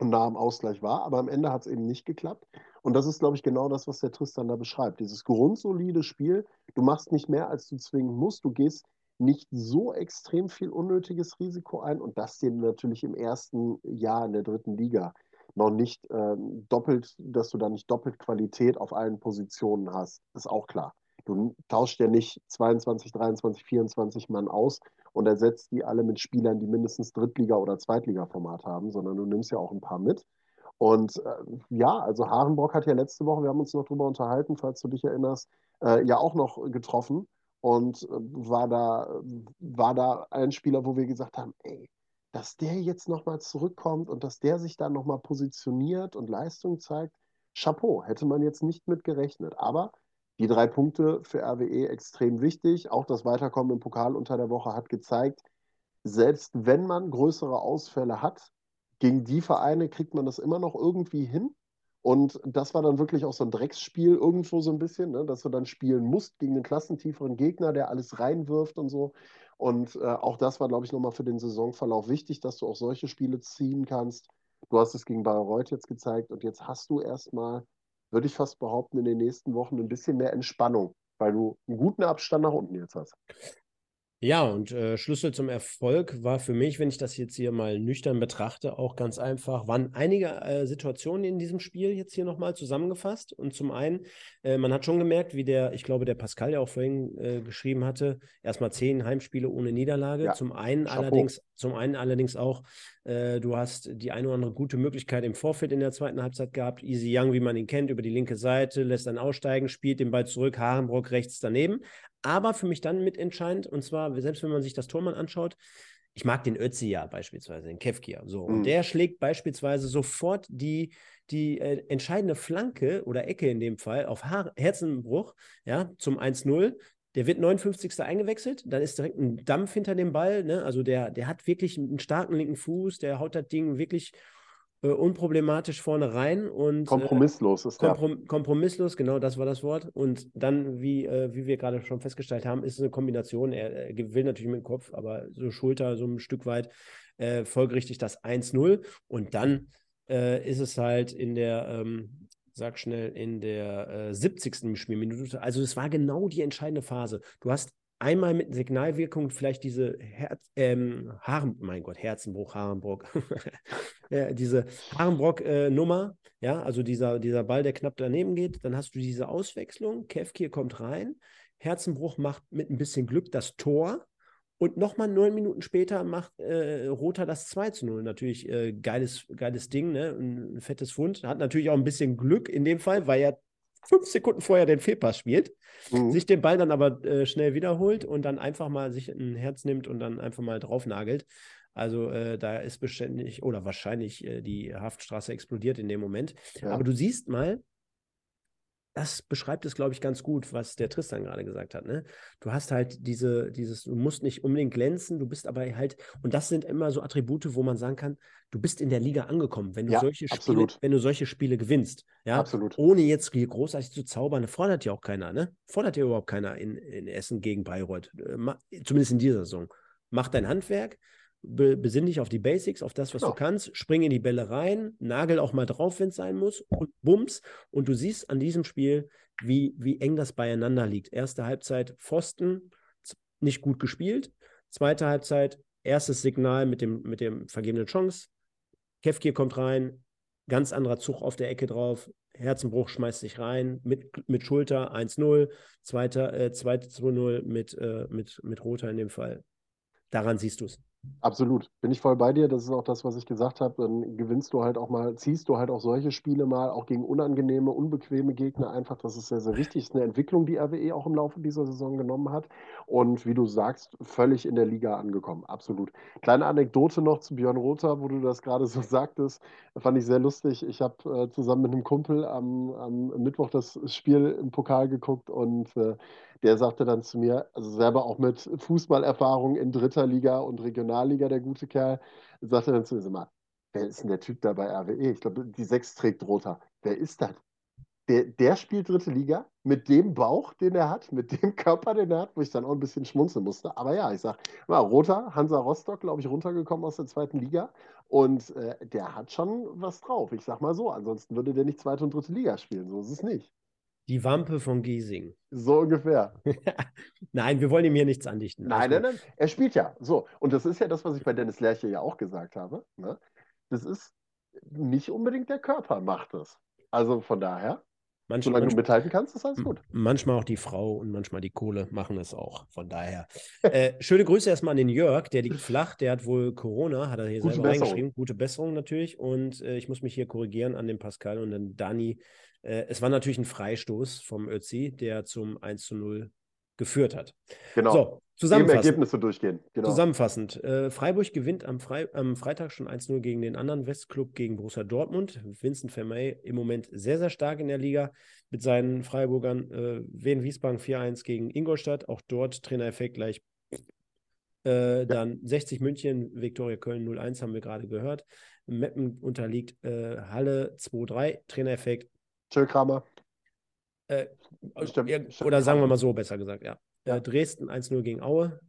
und nah am Ausgleich war. Aber am Ende hat es eben nicht geklappt. Und das ist, glaube ich, genau das, was der Tristan da beschreibt. Dieses grundsolide Spiel. Du machst nicht mehr, als du zwingen musst. Du gehst nicht so extrem viel unnötiges Risiko ein und das dir natürlich im ersten Jahr in der dritten Liga. noch nicht ähm, doppelt, dass du da nicht doppelt Qualität auf allen Positionen hast. Ist auch klar. Du tauscht ja nicht 22, 23, 24 Mann aus und ersetzt die alle mit Spielern, die mindestens Drittliga- oder Zweitliga-Format haben, sondern du nimmst ja auch ein paar mit. Und äh, ja, also Harenbrock hat ja letzte Woche, wir haben uns noch drüber unterhalten, falls du dich erinnerst, äh, ja auch noch getroffen und äh, war, da, war da ein Spieler, wo wir gesagt haben, ey, dass der jetzt nochmal zurückkommt und dass der sich dann nochmal positioniert und Leistung zeigt, Chapeau, hätte man jetzt nicht mit gerechnet. Aber die drei Punkte für RWE extrem wichtig. Auch das Weiterkommen im Pokal unter der Woche hat gezeigt, selbst wenn man größere Ausfälle hat, gegen die Vereine kriegt man das immer noch irgendwie hin. Und das war dann wirklich auch so ein Drecksspiel irgendwo so ein bisschen, ne? dass du dann spielen musst gegen einen klassentieferen Gegner, der alles reinwirft und so. Und äh, auch das war, glaube ich, nochmal für den Saisonverlauf wichtig, dass du auch solche Spiele ziehen kannst. Du hast es gegen Bayreuth jetzt gezeigt und jetzt hast du erstmal, würde ich fast behaupten, in den nächsten Wochen ein bisschen mehr Entspannung, weil du einen guten Abstand nach unten jetzt hast. Ja, und äh, Schlüssel zum Erfolg war für mich, wenn ich das jetzt hier mal nüchtern betrachte, auch ganz einfach, waren einige äh, Situationen in diesem Spiel jetzt hier nochmal zusammengefasst. Und zum einen, äh, man hat schon gemerkt, wie der, ich glaube, der Pascal ja auch vorhin äh, geschrieben hatte, erstmal zehn Heimspiele ohne Niederlage. Ja. Zum einen Chapeau. allerdings, zum einen allerdings auch, äh, du hast die eine oder andere gute Möglichkeit im Vorfeld in der zweiten Halbzeit gehabt. Easy Young, wie man ihn kennt, über die linke Seite, lässt dann aussteigen, spielt den Ball zurück, Harenbrock rechts daneben aber für mich dann mitentscheidend, und zwar, selbst wenn man sich das Tormann anschaut, ich mag den Ötzi ja beispielsweise, den Kevkir. So. Mhm. Und der schlägt beispielsweise sofort die, die äh, entscheidende Flanke oder Ecke in dem Fall auf Haar Herzenbruch, ja, zum 1-0. Der wird 59. eingewechselt, dann ist direkt ein Dampf hinter dem Ball. Ne? Also der, der hat wirklich einen starken linken Fuß, der haut das Ding wirklich äh, unproblematisch vorne rein und äh, kompromisslos ist komprom. Kompromisslos, genau, das war das Wort. Und dann, wie, äh, wie wir gerade schon festgestellt haben, ist es eine Kombination. Er, er will natürlich mit dem Kopf, aber so Schulter so ein Stück weit äh, folgerichtig das 1-0. Und dann äh, ist es halt in der, ähm, sag schnell, in der 70. Spielminute. Also es war genau die entscheidende Phase. Du hast einmal mit Signalwirkung vielleicht diese Herz, ähm, Haaren, mein Gott, Herzenbruch, Harenbrock, ja, diese Harenbrock-Nummer, äh, ja, also dieser, dieser Ball, der knapp daneben geht, dann hast du diese Auswechslung, Kevkir kommt rein, Herzenbruch macht mit ein bisschen Glück das Tor und nochmal neun Minuten später macht äh, Rother das 2 zu 0. Natürlich äh, geiles, geiles Ding, ne? ein, fettes Fund. Hat natürlich auch ein bisschen Glück in dem Fall, weil er fünf Sekunden vorher den Fehlpass spielt, mhm. sich den Ball dann aber äh, schnell wiederholt und dann einfach mal sich ein Herz nimmt und dann einfach mal draufnagelt. Also äh, da ist beständig oder wahrscheinlich äh, die Haftstraße explodiert in dem Moment. Ja. Aber du siehst mal, das beschreibt es, glaube ich, ganz gut, was der Tristan gerade gesagt hat. Ne? Du hast halt diese, dieses, du musst nicht unbedingt glänzen, du bist aber halt, und das sind immer so Attribute, wo man sagen kann, du bist in der Liga angekommen, wenn du ja, solche Spiele, wenn du solche Spiele gewinnst. Ja, absolut. Ohne jetzt großartig zu zaubern, fordert ja auch keiner, ne? Fordert ja überhaupt keiner in, in Essen gegen Bayreuth. Äh, zumindest in dieser Saison. Mach dein Handwerk, be besinn dich auf die Basics, auf das, was genau. du kannst, spring in die Bälle rein, nagel auch mal drauf, wenn es sein muss und bums. Und du siehst an diesem Spiel, wie, wie eng das beieinander liegt. Erste Halbzeit Pfosten, nicht gut gespielt. Zweite Halbzeit, erstes Signal mit dem, mit dem vergebenen Chance. Kefkir kommt rein, ganz anderer Zug auf der Ecke drauf. Herzenbruch schmeißt sich rein mit, mit Schulter 1-0, zweiter, äh, zweite 2-0 mit, äh, mit, mit Roter in dem Fall. Daran siehst du es. Absolut, bin ich voll bei dir. Das ist auch das, was ich gesagt habe. Dann gewinnst du halt auch mal, ziehst du halt auch solche Spiele mal, auch gegen unangenehme, unbequeme Gegner einfach. Das ist sehr, sehr wichtig. Das ist eine Entwicklung, die RWE auch im Laufe dieser Saison genommen hat. Und wie du sagst, völlig in der Liga angekommen. Absolut. Kleine Anekdote noch zu Björn Rother, wo du das gerade so sagtest. Fand ich sehr lustig. Ich habe äh, zusammen mit einem Kumpel am, am, Mittwoch das Spiel im Pokal geguckt und äh, der sagte dann zu mir, also selber auch mit Fußballerfahrung in dritter Liga und Regionalliga, der gute Kerl, sagte dann zu mir, mal, wer ist denn der Typ da bei RWE? Ich glaube, die sechs trägt roter. Wer ist das? Der, der spielt dritte Liga mit dem Bauch, den er hat, mit dem Körper, den er hat, wo ich dann auch ein bisschen schmunzeln musste. Aber ja, ich sage, mal, Roter, Hansa Rostock, glaube ich, runtergekommen aus der zweiten Liga. Und äh, der hat schon was drauf. Ich sag mal so, ansonsten würde der nicht zweite und dritte Liga spielen. So ist es nicht. Die Wampe von Giesing. So ungefähr. nein, wir wollen ihm hier nichts andichten. Nein, nein, nein. Er spielt ja. So. Und das ist ja das, was ich bei Dennis Lerche ja auch gesagt habe. Ne? Das ist, nicht unbedingt der Körper macht es. Also von daher, Manch, solange manch, du mithalten kannst, ist alles gut. manchmal auch die Frau und manchmal die Kohle machen es auch. Von daher. Äh, schöne Grüße erstmal an den Jörg, der liegt flach, der hat wohl Corona, hat er hier Gute selber Besserung. reingeschrieben. Gute Besserung natürlich. Und äh, ich muss mich hier korrigieren an den Pascal und den Dani. Äh, es war natürlich ein Freistoß vom Ötzi, der zum 1 zu 0 geführt hat. Genau. So, zusammenfassend. Ergebnisse durchgehen. Genau. Zusammenfassend, äh, Freiburg gewinnt am, Frei am Freitag schon 1-0 gegen den anderen Westclub, gegen Borussia Dortmund. Vincent Vermey im Moment sehr, sehr stark in der Liga mit seinen Freiburgern. Äh, Wien Wiesbaden 4-1 gegen Ingolstadt, auch dort Trainereffekt gleich. Äh, dann 60 München, Viktoria Köln 0-1 haben wir gerade gehört. Meppen unterliegt äh, Halle 2-3, Trainereffekt. Tschö, Kramer. Äh, Stimmt, oder sagen wir mal so, besser gesagt, ja. Ja. Äh, Dresden 1-0 gegen Aue.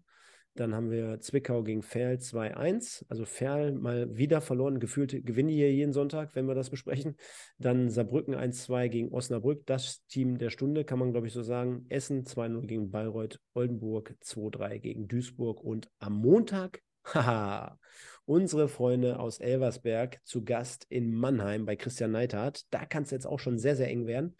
Dann haben wir Zwickau gegen Ferl 2-1. Also Ferl mal wieder verloren. Gefühlt gewinnen die hier jeden Sonntag, wenn wir das besprechen. Dann Saarbrücken 1-2 gegen Osnabrück. Das Team der Stunde, kann man glaube ich so sagen. Essen 2-0 gegen Bayreuth. Oldenburg 2-3 gegen Duisburg. Und am Montag, haha, unsere Freunde aus Elversberg zu Gast in Mannheim bei Christian Neithardt. Da kann es jetzt auch schon sehr, sehr eng werden.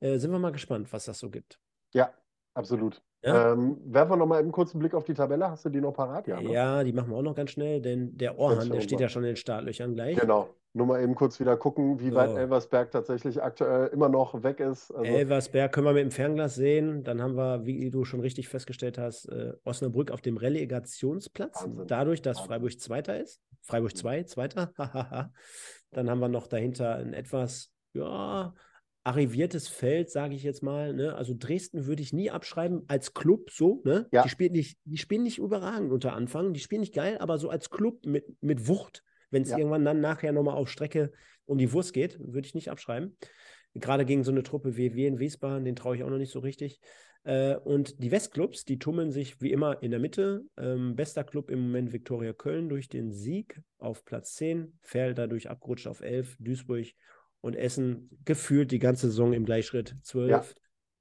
Äh, sind wir mal gespannt, was das so gibt. Ja, absolut. Ja? Ähm, werfen wir noch mal eben kurz einen Blick auf die Tabelle. Hast du die noch parat? Ja, ne? Ja, die machen wir auch noch ganz schnell, denn der Orhan, der steht runter. ja schon in den Startlöchern gleich. Genau. Nur mal eben kurz wieder gucken, wie weit So. Elversberg tatsächlich aktuell immer noch weg ist. Also, Elversberg können wir mit dem Fernglas sehen. Dann haben wir, wie du schon richtig festgestellt hast, äh, Osnabrück auf dem Relegationsplatz. Wahnsinn. Dadurch, dass. Freiburg Zweiter ist. Freiburg Mhm. 2, Zweiter. Dann haben wir noch dahinter ein etwas, ja, arriviertes Feld, sage ich jetzt mal. Ne? Also Dresden würde ich nie abschreiben als Club so. Ne? Ja. Die, spielen nicht, die spielen nicht überragend unter Anfang. Die spielen nicht geil, aber so als Club mit, mit Wucht, wenn es Ja. irgendwann dann nachher nochmal auf Strecke um die Wurst geht, würde ich nicht abschreiben. Gerade gegen so eine Truppe wie wir in Wiesbaden, den traue ich auch noch nicht so richtig. Äh, und die Westclubs, die tummeln sich wie immer in der Mitte. Ähm, bester Club im Moment Viktoria Köln durch den Sieg auf Platz 10. Ferl dadurch abgerutscht auf 11. Duisburg und Essen gefühlt die ganze Saison im Gleichschritt 12, Ja.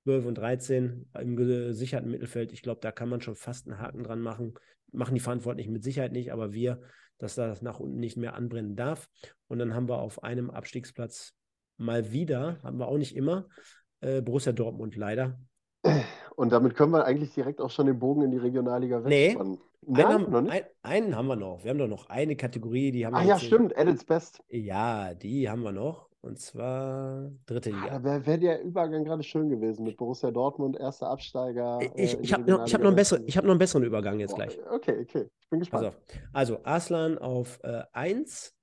12 und 13 im gesicherten Mittelfeld. Ich glaube, da kann man schon fast einen Haken dran machen. Machen die Verantwortlichen mit Sicherheit nicht, aber wir, dass das nach unten nicht mehr anbrennen darf. Und dann haben wir auf einem Abstiegsplatz mal wieder, haben wir auch nicht immer, äh, Borussia Dortmund leider. und damit können wir eigentlich direkt auch schon den Bogen in die Regionalliga West Nee. spannen. Einen Nein, haben, noch nicht? ein, einen haben wir noch. Wir haben doch noch eine Kategorie, die haben Ach wir ja, jetzt nicht- stimmt, at its best. Ja, die haben wir noch. Und zwar dritte Ah, Liga. Da wäre wär der Übergang gerade schön gewesen mit Borussia Dortmund, erster Absteiger. Ich, äh, ich habe noch, ich hab noch, einen besseren, ich hab noch einen besseren Übergang jetzt Boah, gleich. Okay, okay. Ich bin gespannt. Also Arslan auf äh, 1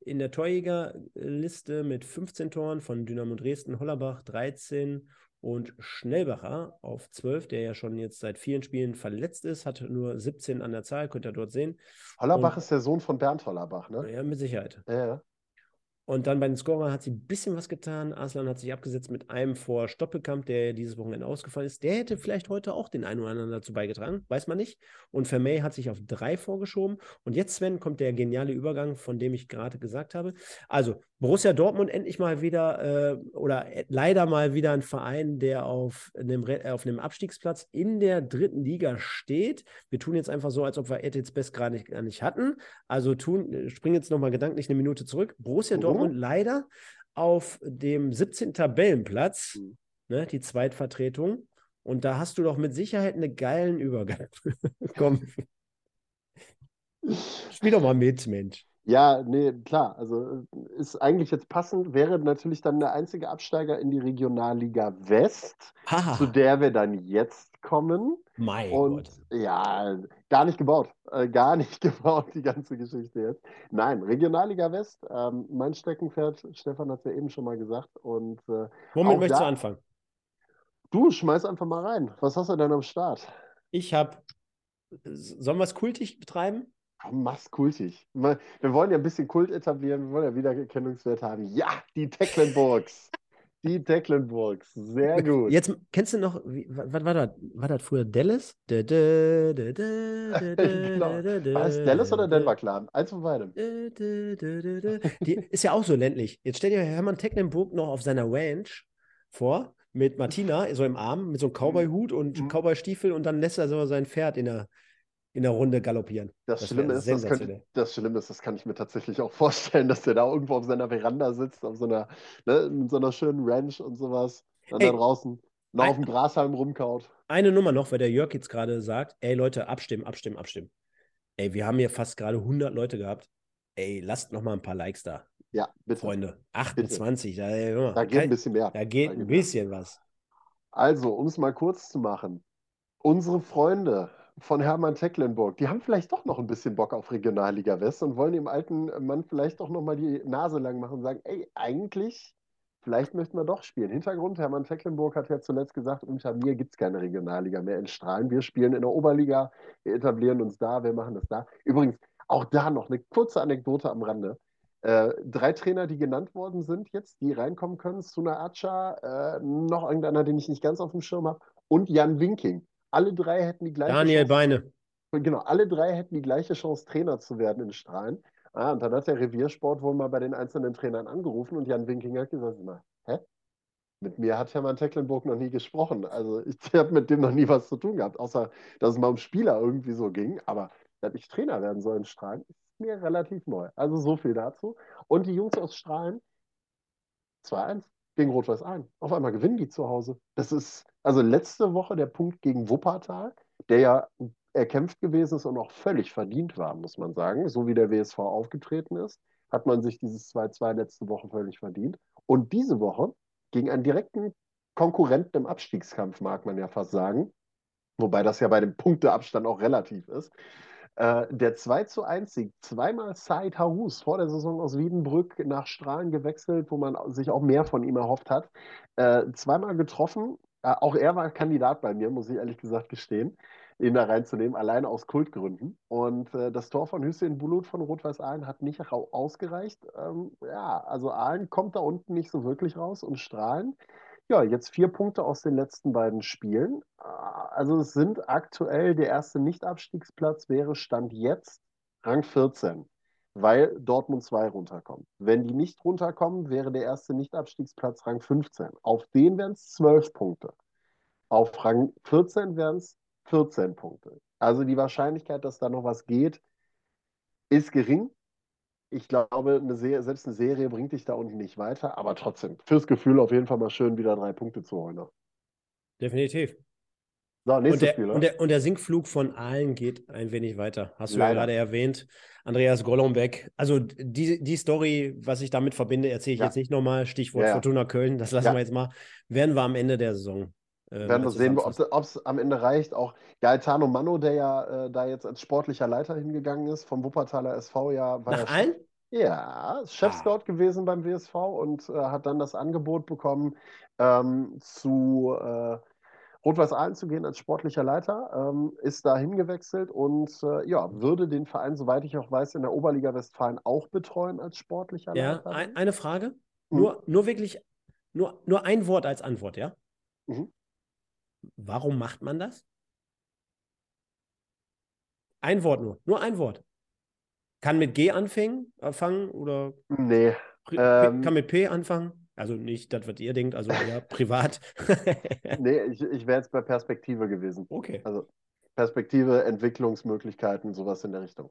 in der Torjägerliste mit 15 Toren von Dynamo Dresden, Hollerbach 13 und Schnellbacher auf 12, der ja schon jetzt seit vielen Spielen verletzt ist, hat nur 17 an der Zahl, könnt ihr dort sehen. Hollerbach Und- ist der Sohn von Bernd Hollerbach, ne? Ja, mit Sicherheit. Ja, ja. Und dann bei den Scorern hat sie ein bisschen was getan. Arslan hat sich abgesetzt mit einem vor Stoppelkamp, der dieses Wochenende ausgefallen ist. Der hätte vielleicht heute auch den einen oder anderen dazu beigetragen, weiß man nicht. Und Vermey hat sich auf drei vorgeschoben. Und jetzt, Sven, kommt der geniale Übergang, von dem ich gerade gesagt habe. Also, Borussia Dortmund endlich mal wieder äh, oder äh, leider mal wieder ein Verein, der auf einem, auf einem Abstiegsplatz in der dritten Liga steht. Wir tun jetzt einfach so, als ob wir Edits Best gerade nicht, gar nicht hatten. Also tun, äh, springen jetzt nochmal gedanklich eine Minute zurück. Borussia Mhm. Dortmund leider auf dem 17. Tabellenplatz, Mhm. ne, die Zweitvertretung. Und da hast du doch mit Sicherheit einen geilen Übergang. Komm. Spiel doch mal mit, Mensch. Ja, nee, klar. Also ist eigentlich jetzt passend, wäre natürlich dann der einzige Absteiger in die Regionalliga West, zu Haha, der wir dann jetzt kommen. mein Und Gott. ja, gar nicht gebaut. Äh, gar nicht gebaut, die ganze Geschichte jetzt. Nein, Regionalliga West, ähm, mein Steckenpferd, Stefan hat es ja eben schon mal gesagt. Und äh, Womit möchtest du anfangen? du, schmeiß einfach mal rein. Was hast du denn am Start? Ich habe. Sollen wir es kultig betreiben? Mach's kultig. Wir wollen ja ein bisschen Kult etablieren, wir wollen ja Wiedererkennungswert haben. Ja, die Tecklenburgs. Die Tecklenburgs. Sehr gut. Jetzt kennst du noch, was war das? War das früher Dallas? Genau. War es Dallas oder Denver Clan? Eins von beidem. Die ist ja auch so ländlich. Jetzt stell dir Hermann Tecklenburg noch auf seiner Ranch vor, mit Martina so im Arm, mit so einem Cowboy-Hut und Mhm. Cowboy-Stiefel und dann lässt er so sein Pferd in der, in der Runde galoppieren. Das, das Schlimme ist, das, könnte, das Schlimme ist, das kann ich mir tatsächlich auch vorstellen, dass der da irgendwo auf seiner Veranda sitzt, auf so einer, ne, mit so einer schönen Ranch und sowas, dann ey, da draußen noch ein, auf dem Grashalm rumkaut. Eine Nummer noch, weil der Jörg jetzt gerade sagt, ey Leute, abstimmen, abstimmen, abstimmen. Ey, wir haben hier fast gerade 100 Leute gehabt. Ey, lasst noch mal ein paar Likes da. Ja, bitte. Freunde, 28. Bitte. Da, ey, da geht ein bisschen mehr. Da geht ein bisschen was. Also, um es mal kurz zu machen. Unsere Freunde von Hermann Tecklenburg, die haben vielleicht doch noch ein bisschen Bock auf Regionalliga West und wollen dem alten Mann vielleicht doch noch mal die Nase lang machen und sagen, ey, eigentlich, vielleicht möchten wir doch spielen. Hintergrund, Hermann Tecklenburg hat ja zuletzt gesagt, unter mir gibt es keine Regionalliga mehr in Strahlen. Wir spielen in der Oberliga, wir etablieren uns da, wir machen das da. Übrigens, auch da noch eine kurze Anekdote am Rande. Äh, drei Trainer, die genannt worden sind jetzt, die reinkommen können, Suna Acha, äh, noch irgendeiner, den ich nicht ganz auf dem Schirm habe, und Jan Winking. Alle drei hätten die gleiche Daniel Chance. Beine. Genau, alle drei hätten die gleiche Chance, Trainer zu werden in Strahlen. Ah, und dann hat der Reviersport wohl mal bei den einzelnen Trainern angerufen und Jan Winking hat gesagt, hä? Mit mir hat Hermann Tecklenburg noch nie gesprochen. Also ich habe mit dem noch nie was zu tun gehabt, außer dass es mal um Spieler irgendwie so ging. Aber dass ich Trainer werden soll in Strahlen, ist mir relativ neu. Also so viel dazu. Und die Jungs aus Strahlen, 2-1 gegen Rot-Weiß ein. Auf einmal gewinnen die zu Hause. Das ist, also letzte Woche der Punkt gegen Wuppertal, der ja erkämpft gewesen ist und auch völlig verdient war, muss man sagen. So wie der WSV aufgetreten ist, hat man sich dieses 2-2 letzte Woche völlig verdient. Und diese Woche gegen einen direkten Konkurrenten im Abstiegskampf, mag man ja fast sagen, wobei das ja bei dem Punkteabstand auch relativ ist, äh, der 2 zu 1 Sieg, zweimal Said Harus vor der Saison aus Wiedenbrück nach Strahlen gewechselt, wo man sich auch mehr von ihm erhofft hat. Äh, zweimal getroffen. Äh, auch er war Kandidat bei mir, muss ich ehrlich gesagt gestehen, ihn da reinzunehmen, allein aus Kultgründen. Und äh, das Tor von Hüseyin Bulut von Rot-Weiß Aalen hat nicht ausgereicht. Ähm, ja, also Aalen kommt da unten nicht so wirklich raus und Strahlen ja, jetzt vier Punkte aus den letzten beiden Spielen. Also es sind aktuell, der erste Nicht-Abstiegsplatz wäre Stand jetzt Rang 14, weil Dortmund 2 runterkommt. Wenn die nicht runterkommen, wäre der erste Nicht-Abstiegsplatz Rang 15. Auf den wären es 12 Punkte. Auf Rang 14 wären es 14 Punkte. Also die Wahrscheinlichkeit, dass da noch was geht, ist gering ich glaube, eine Serie, selbst eine Serie bringt dich da unten nicht weiter, aber trotzdem, fürs Gefühl auf jeden Fall mal schön, wieder drei Punkte zu holen. Ne? Definitiv. So, nächstes und, der, Spiel, und, der, und der Sinkflug von Aalen geht ein wenig weiter. Hast du Leider. ja gerade erwähnt. Andreas Golombek. Also die, die Story, was ich damit verbinde, erzähle ich ja. jetzt nicht nochmal. Stichwort ja, Fortuna Köln, das lassen wir jetzt mal. Werden wir am Ende der Saison. Äh, werden wir sehen, ob es am Ende reicht. Auch Gaetano Mano, der ja äh, da jetzt als sportlicher Leiter hingegangen ist, vom Wuppertaler SV, ja. War Nach allen? Ja, Chef-Scout ah. gewesen beim WSV und äh, hat dann das Angebot bekommen, ähm, zu äh, Rot-Weiß Aalen zu gehen als sportlicher Leiter, ähm, ist da hingewechselt und äh, ja, würde den Verein, soweit ich auch weiß, in der Oberliga Westfalen auch betreuen als sportlicher ja, Leiter. Ja, eine Frage. Mhm. Nur, nur wirklich, nur, nur ein Wort als Antwort, ja? Mhm. Warum macht man das? Ein Wort nur, nur ein Wort. Kann mit G anfangen, anfangen oder? Nee. Ähm, kann mit P anfangen? Also nicht das, was ihr denkt, also eher privat. nee, ich, ich wäre jetzt bei Perspektive gewesen. Okay. Also Perspektive, Entwicklungsmöglichkeiten, sowas in der Richtung.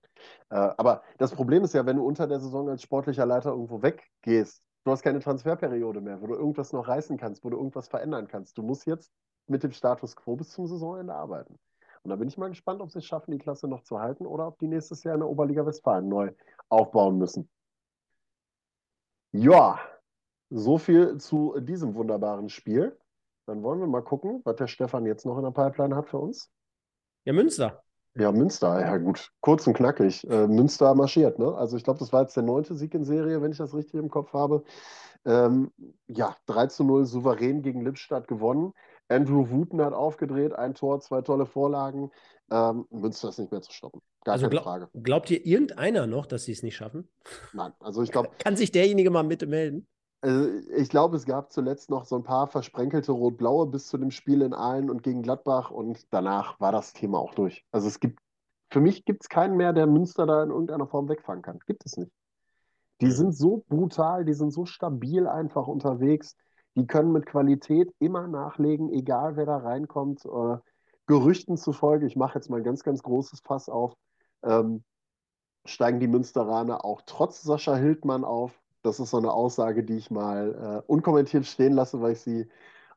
Äh, aber das Problem ist ja, wenn du unter der Saison als sportlicher Leiter irgendwo weggehst, du hast keine Transferperiode mehr, wo du irgendwas noch reißen kannst, wo du irgendwas verändern kannst. Du musst jetzt mit dem Status quo bis zum Saisonende arbeiten. Und da bin ich mal gespannt, ob sie es schaffen, die Klasse noch zu halten oder ob die nächstes Jahr in der Oberliga Westfalen neu aufbauen müssen. Ja, so viel zu diesem wunderbaren Spiel. Dann wollen wir mal gucken, was der Stefan jetzt noch in der Pipeline hat für uns. Ja, Münster. Ja, Münster, ja gut. Kurz und knackig. Äh, Münster marschiert, ne? Also ich glaube, das war jetzt der neunte Sieg in Serie, wenn ich das richtig im Kopf habe. Ähm, ja, 3 zu 0 souverän gegen Lippstadt gewonnen. Andrew Wooten hat aufgedreht, ein Tor, zwei tolle Vorlagen. Ähm, Münster ist nicht mehr zu stoppen. Gar also keine glaub, Frage. Glaubt ihr irgendeiner noch, dass sie es nicht schaffen? Nein, also ich glaube. Kann sich derjenige mal bitte melden? Also ich glaube, es gab zuletzt noch so ein paar versprenkelte Rot-Blaue bis zu dem Spiel in Aalen und gegen Gladbach und danach war das Thema auch durch. Also es gibt, für mich gibt es keinen mehr, der Münster da in irgendeiner Form wegfangen kann. Gibt es nicht. Die sind so brutal, die sind so stabil einfach unterwegs. Die können mit Qualität immer nachlegen, egal wer da reinkommt. Äh, Gerüchten zufolge, ich mache jetzt mal ein ganz, ganz großes Fass auf, ähm, steigen die Münsteraner auch trotz Sascha Hildmann auf. Das ist so eine Aussage, die ich mal äh, unkommentiert stehen lasse, weil ich sie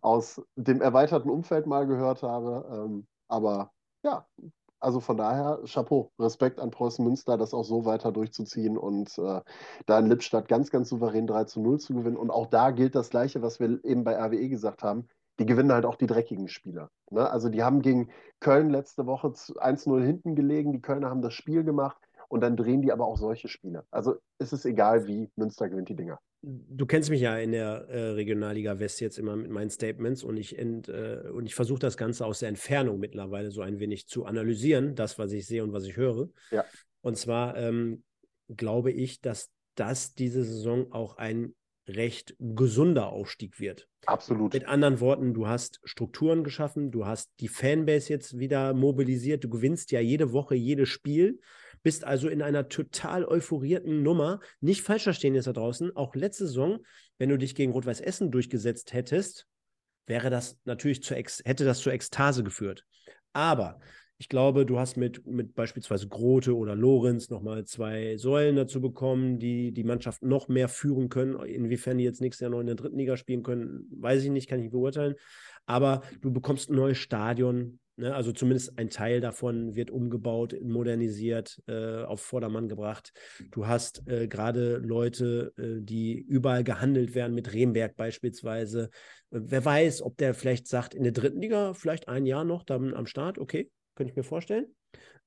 aus dem erweiterten Umfeld mal gehört habe. Ähm, aber ja, also von daher, Chapeau, Respekt an Preußen Münster, das auch so weiter durchzuziehen und äh, da in Lippstadt ganz, ganz souverän 3 zu 0 zu gewinnen. Und auch da gilt das Gleiche, was wir eben bei RWE gesagt haben. Die gewinnen halt auch die dreckigen Spieler. Ne? Also die haben gegen Köln letzte Woche 1-0 hinten gelegen. Die Kölner haben das Spiel gemacht und dann drehen die aber auch solche Spiele. Also es ist egal wie, Münster gewinnt die Dinger du kennst mich ja in der äh, Regionalliga West jetzt immer mit meinen Statements und ich, äh, ich versuche das Ganze aus der Entfernung mittlerweile so ein wenig zu analysieren, das, was ich sehe und was ich höre. Ja. Und zwar ähm, glaube ich, dass das diese Saison auch ein recht gesunder Aufstieg wird. Absolut. Mit anderen Worten, du hast Strukturen geschaffen, du hast die Fanbase jetzt wieder mobilisiert, du gewinnst ja jede Woche jedes Spiel bist also in einer total euphorierten Nummer. Nicht falsch verstehen jetzt da draußen. Auch letzte Saison, wenn du dich gegen Rot-Weiß Essen durchgesetzt hättest, wäre das natürlich zu hätte das zur Ekstase geführt. Aber ich glaube, du hast mit, mit beispielsweise Grote oder Lorenz nochmal zwei Säulen dazu bekommen, die die Mannschaft noch mehr führen können. Inwiefern die jetzt nächstes Jahr noch in der dritten Liga spielen können, weiß ich nicht, kann ich nicht beurteilen. Aber du bekommst ein neues Stadion, Ne? Also zumindest ein Teil davon wird umgebaut, modernisiert, äh, auf Vordermann gebracht. Du hast äh, gerade Leute, äh, die überall gehandelt werden, mit Remberg beispielsweise. Äh, wer weiß, ob der vielleicht sagt, in der dritten Liga vielleicht ein Jahr noch dann am Start. Okay, könnte ich mir vorstellen.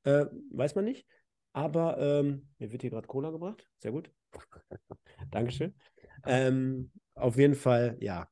Äh, weiß man nicht. Aber ähm, mir wird hier gerade Cola gebracht. Sehr gut. Dankeschön. Ähm, auf jeden Fall, ja,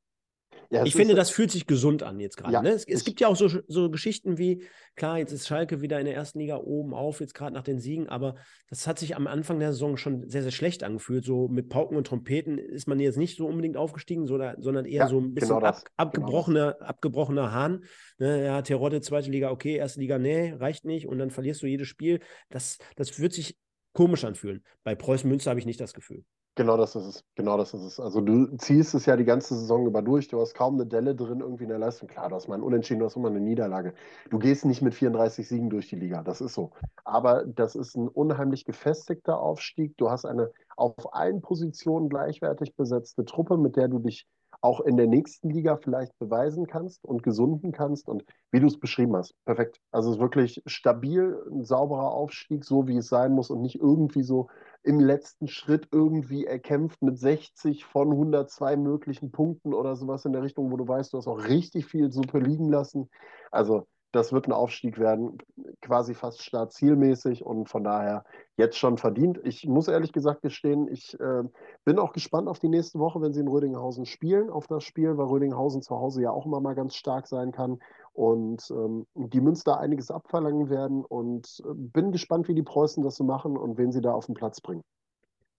ja, ich finde, das fühlt sich gesund an jetzt gerade. Ja, ne? es, es gibt ja auch so, so Geschichten wie, klar, jetzt ist Schalke wieder in der ersten Liga oben auf, jetzt gerade nach den Siegen, aber das hat sich am Anfang der Saison schon sehr, sehr schlecht angefühlt. So mit Pauken und Trompeten ist man jetzt nicht so unbedingt aufgestiegen, sondern eher ja, so ein bisschen genau ab, abgebrochener, genau abgebrochener Hahn. Ne? Ja, Terodde, zweite Liga, okay, erste Liga, nee, reicht nicht und dann verlierst du jedes Spiel. Das, das wird sich komisch anfühlen. Bei Preußen Münster habe ich nicht das Gefühl. Genau das ist es. Genau das ist es. Also du ziehst es ja die ganze Saison über durch. Du hast kaum eine Delle drin irgendwie in der Leistung. Klar, du hast mal ein Unentschieden, du hast immer eine Niederlage. Du gehst nicht mit 34 Siegen durch die Liga. Das ist so. Aber das ist ein unheimlich gefestigter Aufstieg. Du hast eine auf allen Positionen gleichwertig besetzte Truppe, mit der du dich auch in der nächsten Liga vielleicht beweisen kannst und gesunden kannst. Und wie du es beschrieben hast, perfekt. Also es ist wirklich stabil, ein sauberer Aufstieg, so wie es sein muss und nicht irgendwie so im letzten Schritt irgendwie erkämpft mit 60 von 102 möglichen Punkten oder sowas in der Richtung, wo du weißt, du hast auch richtig viel Suppe liegen lassen. Also das wird ein Aufstieg werden, quasi fast startzielmäßig und von daher jetzt schon verdient. Ich muss ehrlich gesagt gestehen, ich äh, bin auch gespannt auf die nächste Woche, wenn sie in Rödinghausen spielen, auf das Spiel, weil Rödinghausen zu Hause ja auch immer mal ganz stark sein kann und ähm, die Münster einiges abverlangen werden und äh, bin gespannt, wie die Preußen das so machen und wen sie da auf den Platz bringen.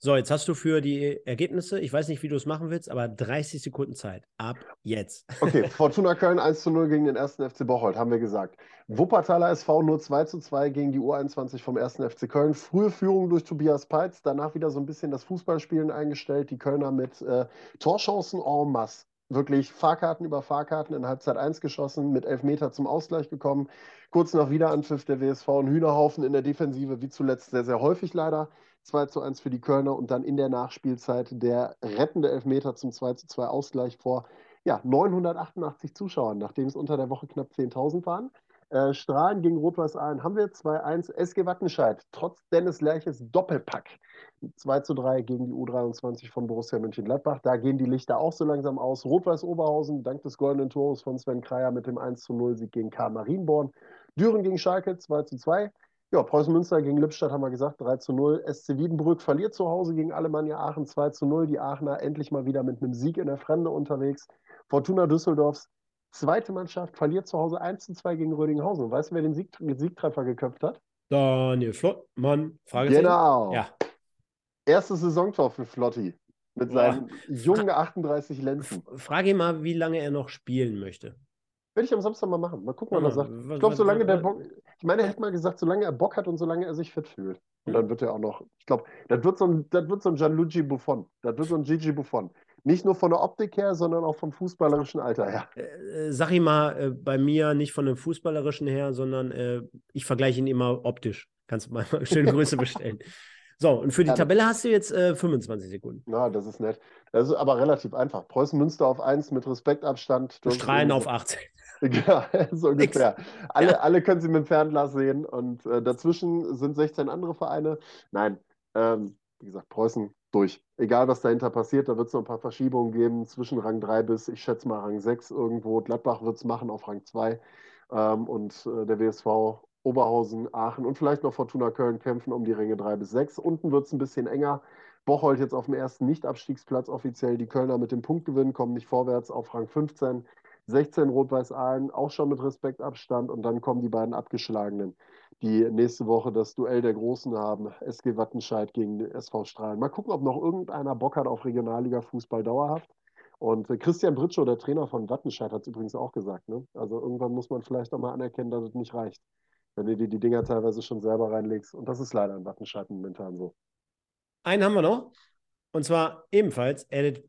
So, jetzt hast du für die Ergebnisse, ich weiß nicht, wie du es machen willst, aber 30 Sekunden Zeit. Ab jetzt. Okay, Fortuna Köln 1 zu 0 gegen den 1. FC Bocholt, haben wir gesagt. Wuppertaler SV nur 2 zu 2 gegen die U21 vom 1. FC Köln. Frühe Führung durch Tobias Peitz, danach wieder so ein bisschen das Fußballspielen eingestellt. Die Kölner mit äh, Torchancen en masse. Wirklich Fahrkarten über Fahrkarten in Halbzeit 1 geschossen, mit Elfmeter zum Ausgleich gekommen. Kurz nach Wiederanpfiff der WSV ein Hühnerhaufen in der Defensive, wie zuletzt sehr, sehr häufig leider. 2 zu 1 für die Kölner und dann in der Nachspielzeit der rettende Elfmeter zum 2 zu 2 Ausgleich vor ja, 988 Zuschauern, nachdem es unter der Woche knapp 10.000 waren. Äh, Strahlen gegen Rot-Weiß Aalen haben wir 2-1. SG Wattenscheid, trotz Dennis Lerches Doppelpack. 2 zu 3 gegen die U23 von Borussia Mönchengladbach. Da gehen die Lichter auch so langsam aus. Rot-Weiß Oberhausen, dank des goldenen Tores von Sven Kreier mit dem 1 zu 0 Sieg gegen Karl Marienborn. Düren gegen Schalke 2 zu 2. Ja, Preußen Münster gegen Lippstadt haben wir gesagt, 3 zu 0. SC Wiedenbrück verliert zu Hause gegen Alemannia Aachen 2 zu 0. Die Aachener endlich mal wieder mit einem Sieg in der Fremde unterwegs. Fortuna Düsseldorfs zweite Mannschaft verliert zu Hause 1 zu 2 gegen Rödinghausen. Weißt du, wer den Sieg Siegtreffer geköpft hat? Daniel Flottmann. Genau. Ja. Erstes Saisontor für Flotti mit seinen Boah. jungen 38 Lenzen. Frage ihn mal, wie lange er noch spielen möchte. Werde ich am Samstag mal machen. Mal gucken, was er sagt. Ich glaube, solange der Bock. Ich meine, er hätte mal gesagt, solange er Bock hat und solange er sich fit fühlt. Und dann wird er auch noch. Ich glaube, das wird so ein, das wird so ein Gianluigi Buffon. Das wird so ein Gigi Buffon. Nicht nur von der Optik her, sondern auch vom fußballerischen Alter her. Äh, sag ich mal, äh, bei mir nicht von dem fußballerischen her, sondern äh, ich vergleiche ihn immer optisch. Kannst du mal schöne Grüße bestellen. So, und für die ja, Tabelle hast du jetzt äh, 25 Sekunden. Na, das ist nett. Das ist aber relativ einfach. Preußen Münster auf 1 mit Respektabstand. Strahlen auf 18. Ja, so ungefähr. Alle, ja. alle können sie mit dem Fernglas sehen und äh, dazwischen sind 16 andere Vereine. Nein, ähm, wie gesagt, Preußen durch. Egal, was dahinter passiert, da wird es noch ein paar Verschiebungen geben zwischen Rang 3 bis, ich schätze mal, Rang 6 irgendwo. Gladbach wird es machen auf Rang 2 ähm, und äh, der WSV Oberhausen, Aachen und vielleicht noch Fortuna Köln kämpfen um die Ränge 3 bis 6. Unten wird es ein bisschen enger. Bocholt jetzt auf dem ersten Nicht-Abstiegsplatz offiziell. Die Kölner mit dem Punktgewinn kommen nicht vorwärts auf Rang 15. 16 Rot-Weiß-Aalen, auch schon mit Respektabstand. Und dann kommen die beiden Abgeschlagenen, die nächste Woche das Duell der Großen haben. SG Wattenscheid gegen SV Strahlen. Mal gucken, ob noch irgendeiner Bock hat auf Regionalliga-Fußball dauerhaft. Und äh, Christian Britschow, der Trainer von Wattenscheid, hat es übrigens auch gesagt. Ne? Also irgendwann muss man vielleicht auch mal anerkennen, dass es nicht reicht, wenn du dir die Dinger teilweise schon selber reinlegst. Und das ist leider in Wattenscheid momentan so. Einen haben wir noch. Und zwar ebenfalls Edit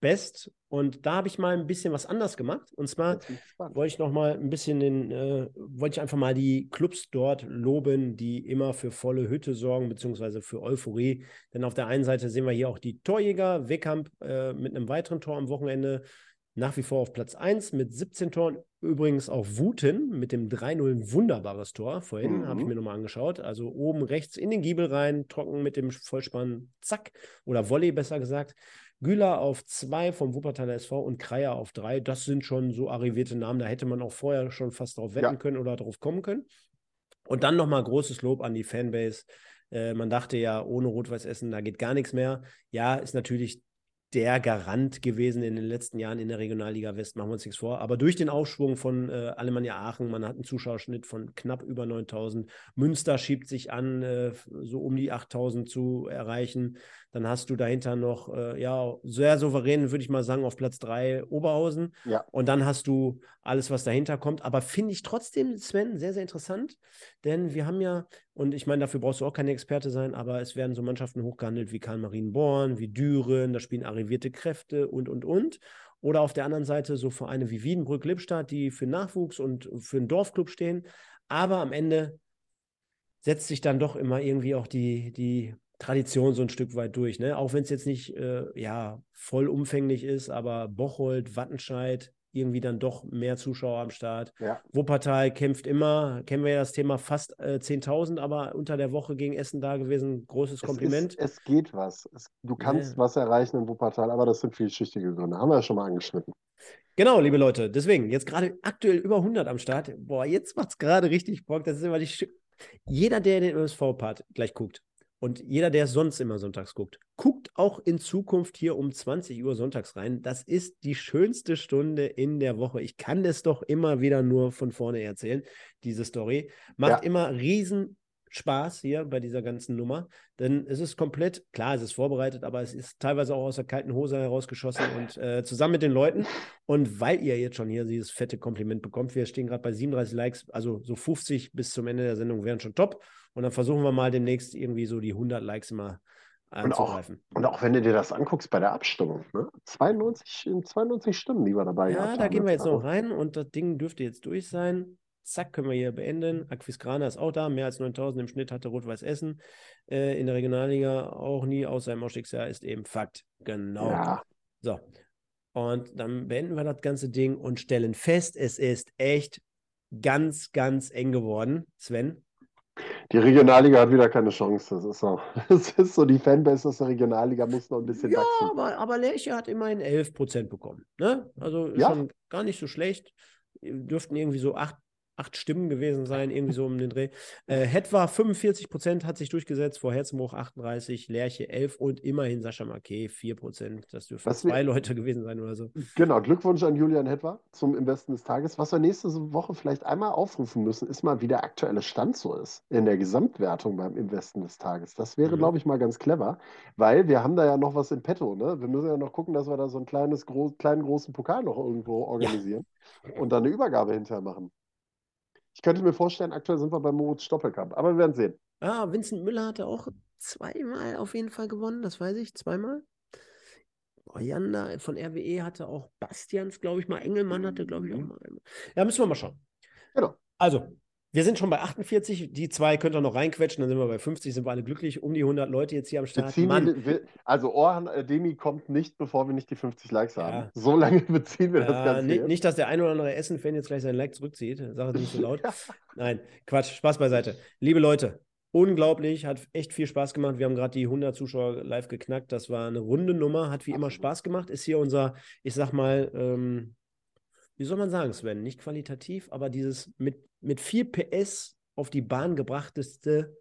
Best. Und da habe ich mal ein bisschen was anders gemacht. Und zwar wollte ich noch mal ein bisschen den, äh, wollte ich einfach mal die Clubs dort loben, die immer für volle Hütte sorgen, beziehungsweise für Euphorie. Denn auf der einen Seite sehen wir hier auch die Torjäger, Weckamp äh, mit einem weiteren Tor am Wochenende. Nach wie vor auf Platz 1 mit 17 Toren. Übrigens auch Wuten mit dem 3-0 wunderbares Tor. Vorhin mhm. habe ich mir nochmal angeschaut. Also oben rechts in den Giebel rein, trocken mit dem Vollspann, zack. Oder Volley besser gesagt. Güler auf zwei vom Wuppertaler SV und Kreier auf drei. Das sind schon so arrivierte Namen. Da hätte man auch vorher schon fast drauf wetten ja. können oder drauf kommen können. Und dann nochmal großes Lob an die Fanbase. Äh, man dachte ja, ohne Rot-Weiß Essen, da geht gar nichts mehr. Ja, ist natürlich der Garant gewesen in den letzten Jahren in der Regionalliga West, machen wir uns nichts vor. Aber durch den Aufschwung von äh, Alemannia Aachen, man hat einen Zuschauerschnitt von knapp über 9000. Münster schiebt sich an, äh, so um die 8000 zu erreichen. Dann hast du dahinter noch, äh, ja, sehr souverän, würde ich mal sagen, auf Platz 3 Oberhausen. Ja. Und dann hast du alles, was dahinter kommt. Aber finde ich trotzdem, Sven, sehr, sehr interessant. Denn wir haben ja, und ich meine, dafür brauchst du auch keine Experte sein, aber es werden so Mannschaften hochgehandelt wie Karl Marienborn, wie Düren, da spielen arrivierte Kräfte und, und, und. Oder auf der anderen Seite so Vereine wie Wiedenbrück, Lippstadt, die für Nachwuchs und für einen Dorfclub stehen. Aber am Ende setzt sich dann doch immer irgendwie auch die, die Tradition so ein Stück weit durch. Ne? Auch wenn es jetzt nicht äh, ja, vollumfänglich ist, aber Bocholt, Wattenscheid, irgendwie dann doch mehr Zuschauer am Start. Ja. Wuppertal kämpft immer, kennen wir ja das Thema, fast äh, 10.000, aber unter der Woche gegen Essen da gewesen. Großes Kompliment. Es, ist, es geht was. Es, du kannst ja. was erreichen in Wuppertal, aber das sind vielschichtige Gründe. Haben wir ja schon mal angeschnitten. Genau, liebe Leute. Deswegen, jetzt gerade aktuell über 100 am Start. Boah, jetzt macht es gerade richtig Bock. Das ist immer die. Sch Jeder, der den USV-Part gleich guckt, und jeder, der sonst immer sonntags guckt, guckt auch in Zukunft hier um 20 Uhr sonntags rein. Das ist die schönste Stunde in der Woche. Ich kann es doch immer wieder nur von vorne erzählen, diese Story. Macht ja. immer riesen Spaß hier bei dieser ganzen Nummer, denn es ist komplett, klar, es ist vorbereitet, aber es ist teilweise auch aus der kalten Hose herausgeschossen und äh, zusammen mit den Leuten. Und weil ihr jetzt schon hier dieses fette Kompliment bekommt, wir stehen gerade bei 37 Likes, also so 50 bis zum Ende der Sendung wären schon top. Und dann versuchen wir mal demnächst irgendwie so die 100 Likes immer anzugreifen. Und auch, und auch wenn du dir das anguckst bei der Abstimmung, ne? 92, 92 Stimmen, die wir dabei haben. Ja, da gehen wir jetzt noch rein und das Ding dürfte jetzt durch sein. Zack, können wir hier beenden. Aquisgrana ist auch da, mehr als 9000 im Schnitt hatte Rot-Weiß Essen. Äh, in der Regionalliga auch nie, außer im Ausstiegsjahr, ist eben Fakt. Genau. Ja. So. Und dann beenden wir das ganze Ding und stellen fest, es ist echt ganz, ganz eng geworden. Sven, die Regionalliga hat wieder keine Chance. Das ist so. Das ist so, die Fanbase aus der Regionalliga muss noch ein bisschen ja, wachsen. Aber, aber Lerche hat immerhin 11 Prozent bekommen. Ne? Also ja. schon gar nicht so schlecht. Dürften irgendwie so 8 acht Stimmen gewesen sein, irgendwie so um den Dreh. Äh, Hetwa 45 Prozent hat sich durchgesetzt, vor Herzenbruch 38, Lerche 11 und immerhin Sascha Marquet 4 Prozent. Das dürfen Was zwei wir, Leute gewesen sein oder so. Genau, Glückwunsch an Julian Hetwa zum Im Westen des Tages. Was wir nächste Woche vielleicht einmal aufrufen müssen, ist mal, wie der aktuelle Stand so ist in der Gesamtwertung beim Im Westen des Tages. Das wäre, mhm. glaube ich, mal ganz clever, weil wir haben da ja noch was in petto. Ne? Wir müssen ja noch gucken, dass wir da so einen kleines, gro kleinen, großen Pokal noch irgendwo organisieren ja. und dann eine Übergabe hinterher machen. Ich könnte mir vorstellen, aktuell sind wir beim Moritz Stoppelkamp, aber wir werden sehen. Ah, Vincent Müller hatte auch zweimal auf jeden Fall gewonnen, das weiß ich, zweimal. Oyanda von RWE hatte auch Bastians, glaube ich, mal. Engelmann hatte, glaube ich, auch mal. Ja, müssen wir mal schauen. Genau. Also, wir sind schon bei 48. Die zwei könnt ihr noch reinquetschen, dann sind wir bei 50, sind wir alle glücklich. Um die 100 Leute jetzt hier am Start. Mann. Die, also Orhan Demi kommt nicht, bevor wir nicht die 50 Likes ja. haben. So lange beziehen wir ja, das Ganze. Nicht, nicht, dass der ein oder andere Essen-Fan jetzt gleich seinen Like zurückzieht. Sache nicht so laut. Nein, Quatsch, Spaß beiseite. Liebe Leute, unglaublich, hat echt viel Spaß gemacht. Wir haben gerade die 100 Zuschauer live geknackt. Das war eine runde Nummer, hat wie immer Spaß gemacht. Ist hier unser, ich sag mal, ähm, wie soll man sagen, Sven, nicht qualitativ, aber dieses mit, mit viel PS auf die Bahn gebrachteste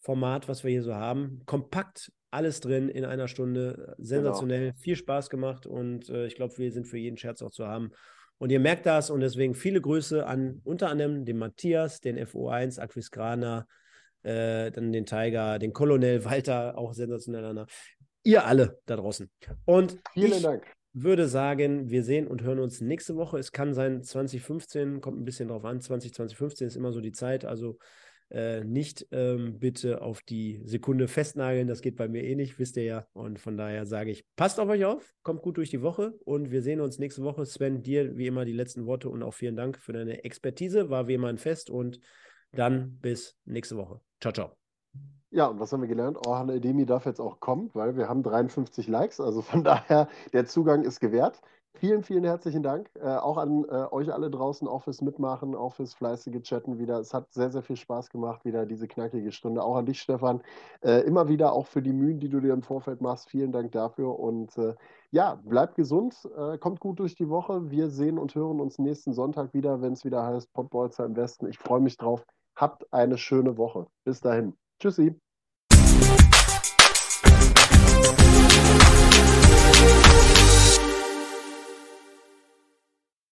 Format, was wir hier so haben. Kompakt, alles drin in einer Stunde. Sensationell, genau. viel Spaß gemacht und äh, ich glaube, wir sind für jeden Scherz auch zu haben. Und ihr merkt das und deswegen viele Grüße an unter anderem den Matthias, den FO1, Aquisgrana, äh, dann den Tiger, den Colonel Walter, auch sensationeller. Ihr alle da draußen. Und vielen ich, Dank würde sagen, wir sehen und hören uns nächste Woche. Es kann sein 2015, kommt ein bisschen drauf an. 20, 2015 ist immer so die Zeit. Also äh, nicht ähm, bitte auf die Sekunde festnageln. Das geht bei mir eh nicht, wisst ihr ja. Und von daher sage ich, passt auf euch auf, kommt gut durch die Woche und wir sehen uns nächste Woche. Sven, dir wie immer die letzten Worte und auch vielen Dank für deine Expertise. War wie immer ein Fest und dann bis nächste Woche. Ciao, ciao. Ja, und was haben wir gelernt? Orhan Edemi darf jetzt auch kommen, weil wir haben 53 Likes. Also von daher, der Zugang ist gewährt. Vielen, vielen herzlichen Dank. Äh, auch an äh, euch alle draußen, auch fürs Mitmachen, auch fürs fleißige Chatten wieder. Es hat sehr, sehr viel Spaß gemacht, wieder diese knackige Stunde. Auch an dich, Stefan. Äh, immer wieder auch für die Mühen, die du dir im Vorfeld machst. Vielen Dank dafür. Und äh, ja, bleibt gesund, äh, kommt gut durch die Woche. Wir sehen und hören uns nächsten Sonntag wieder, wenn es wieder heißt Potbolzer im Westen. Ich freue mich drauf. Habt eine schöne Woche. Bis dahin. Tschüssi.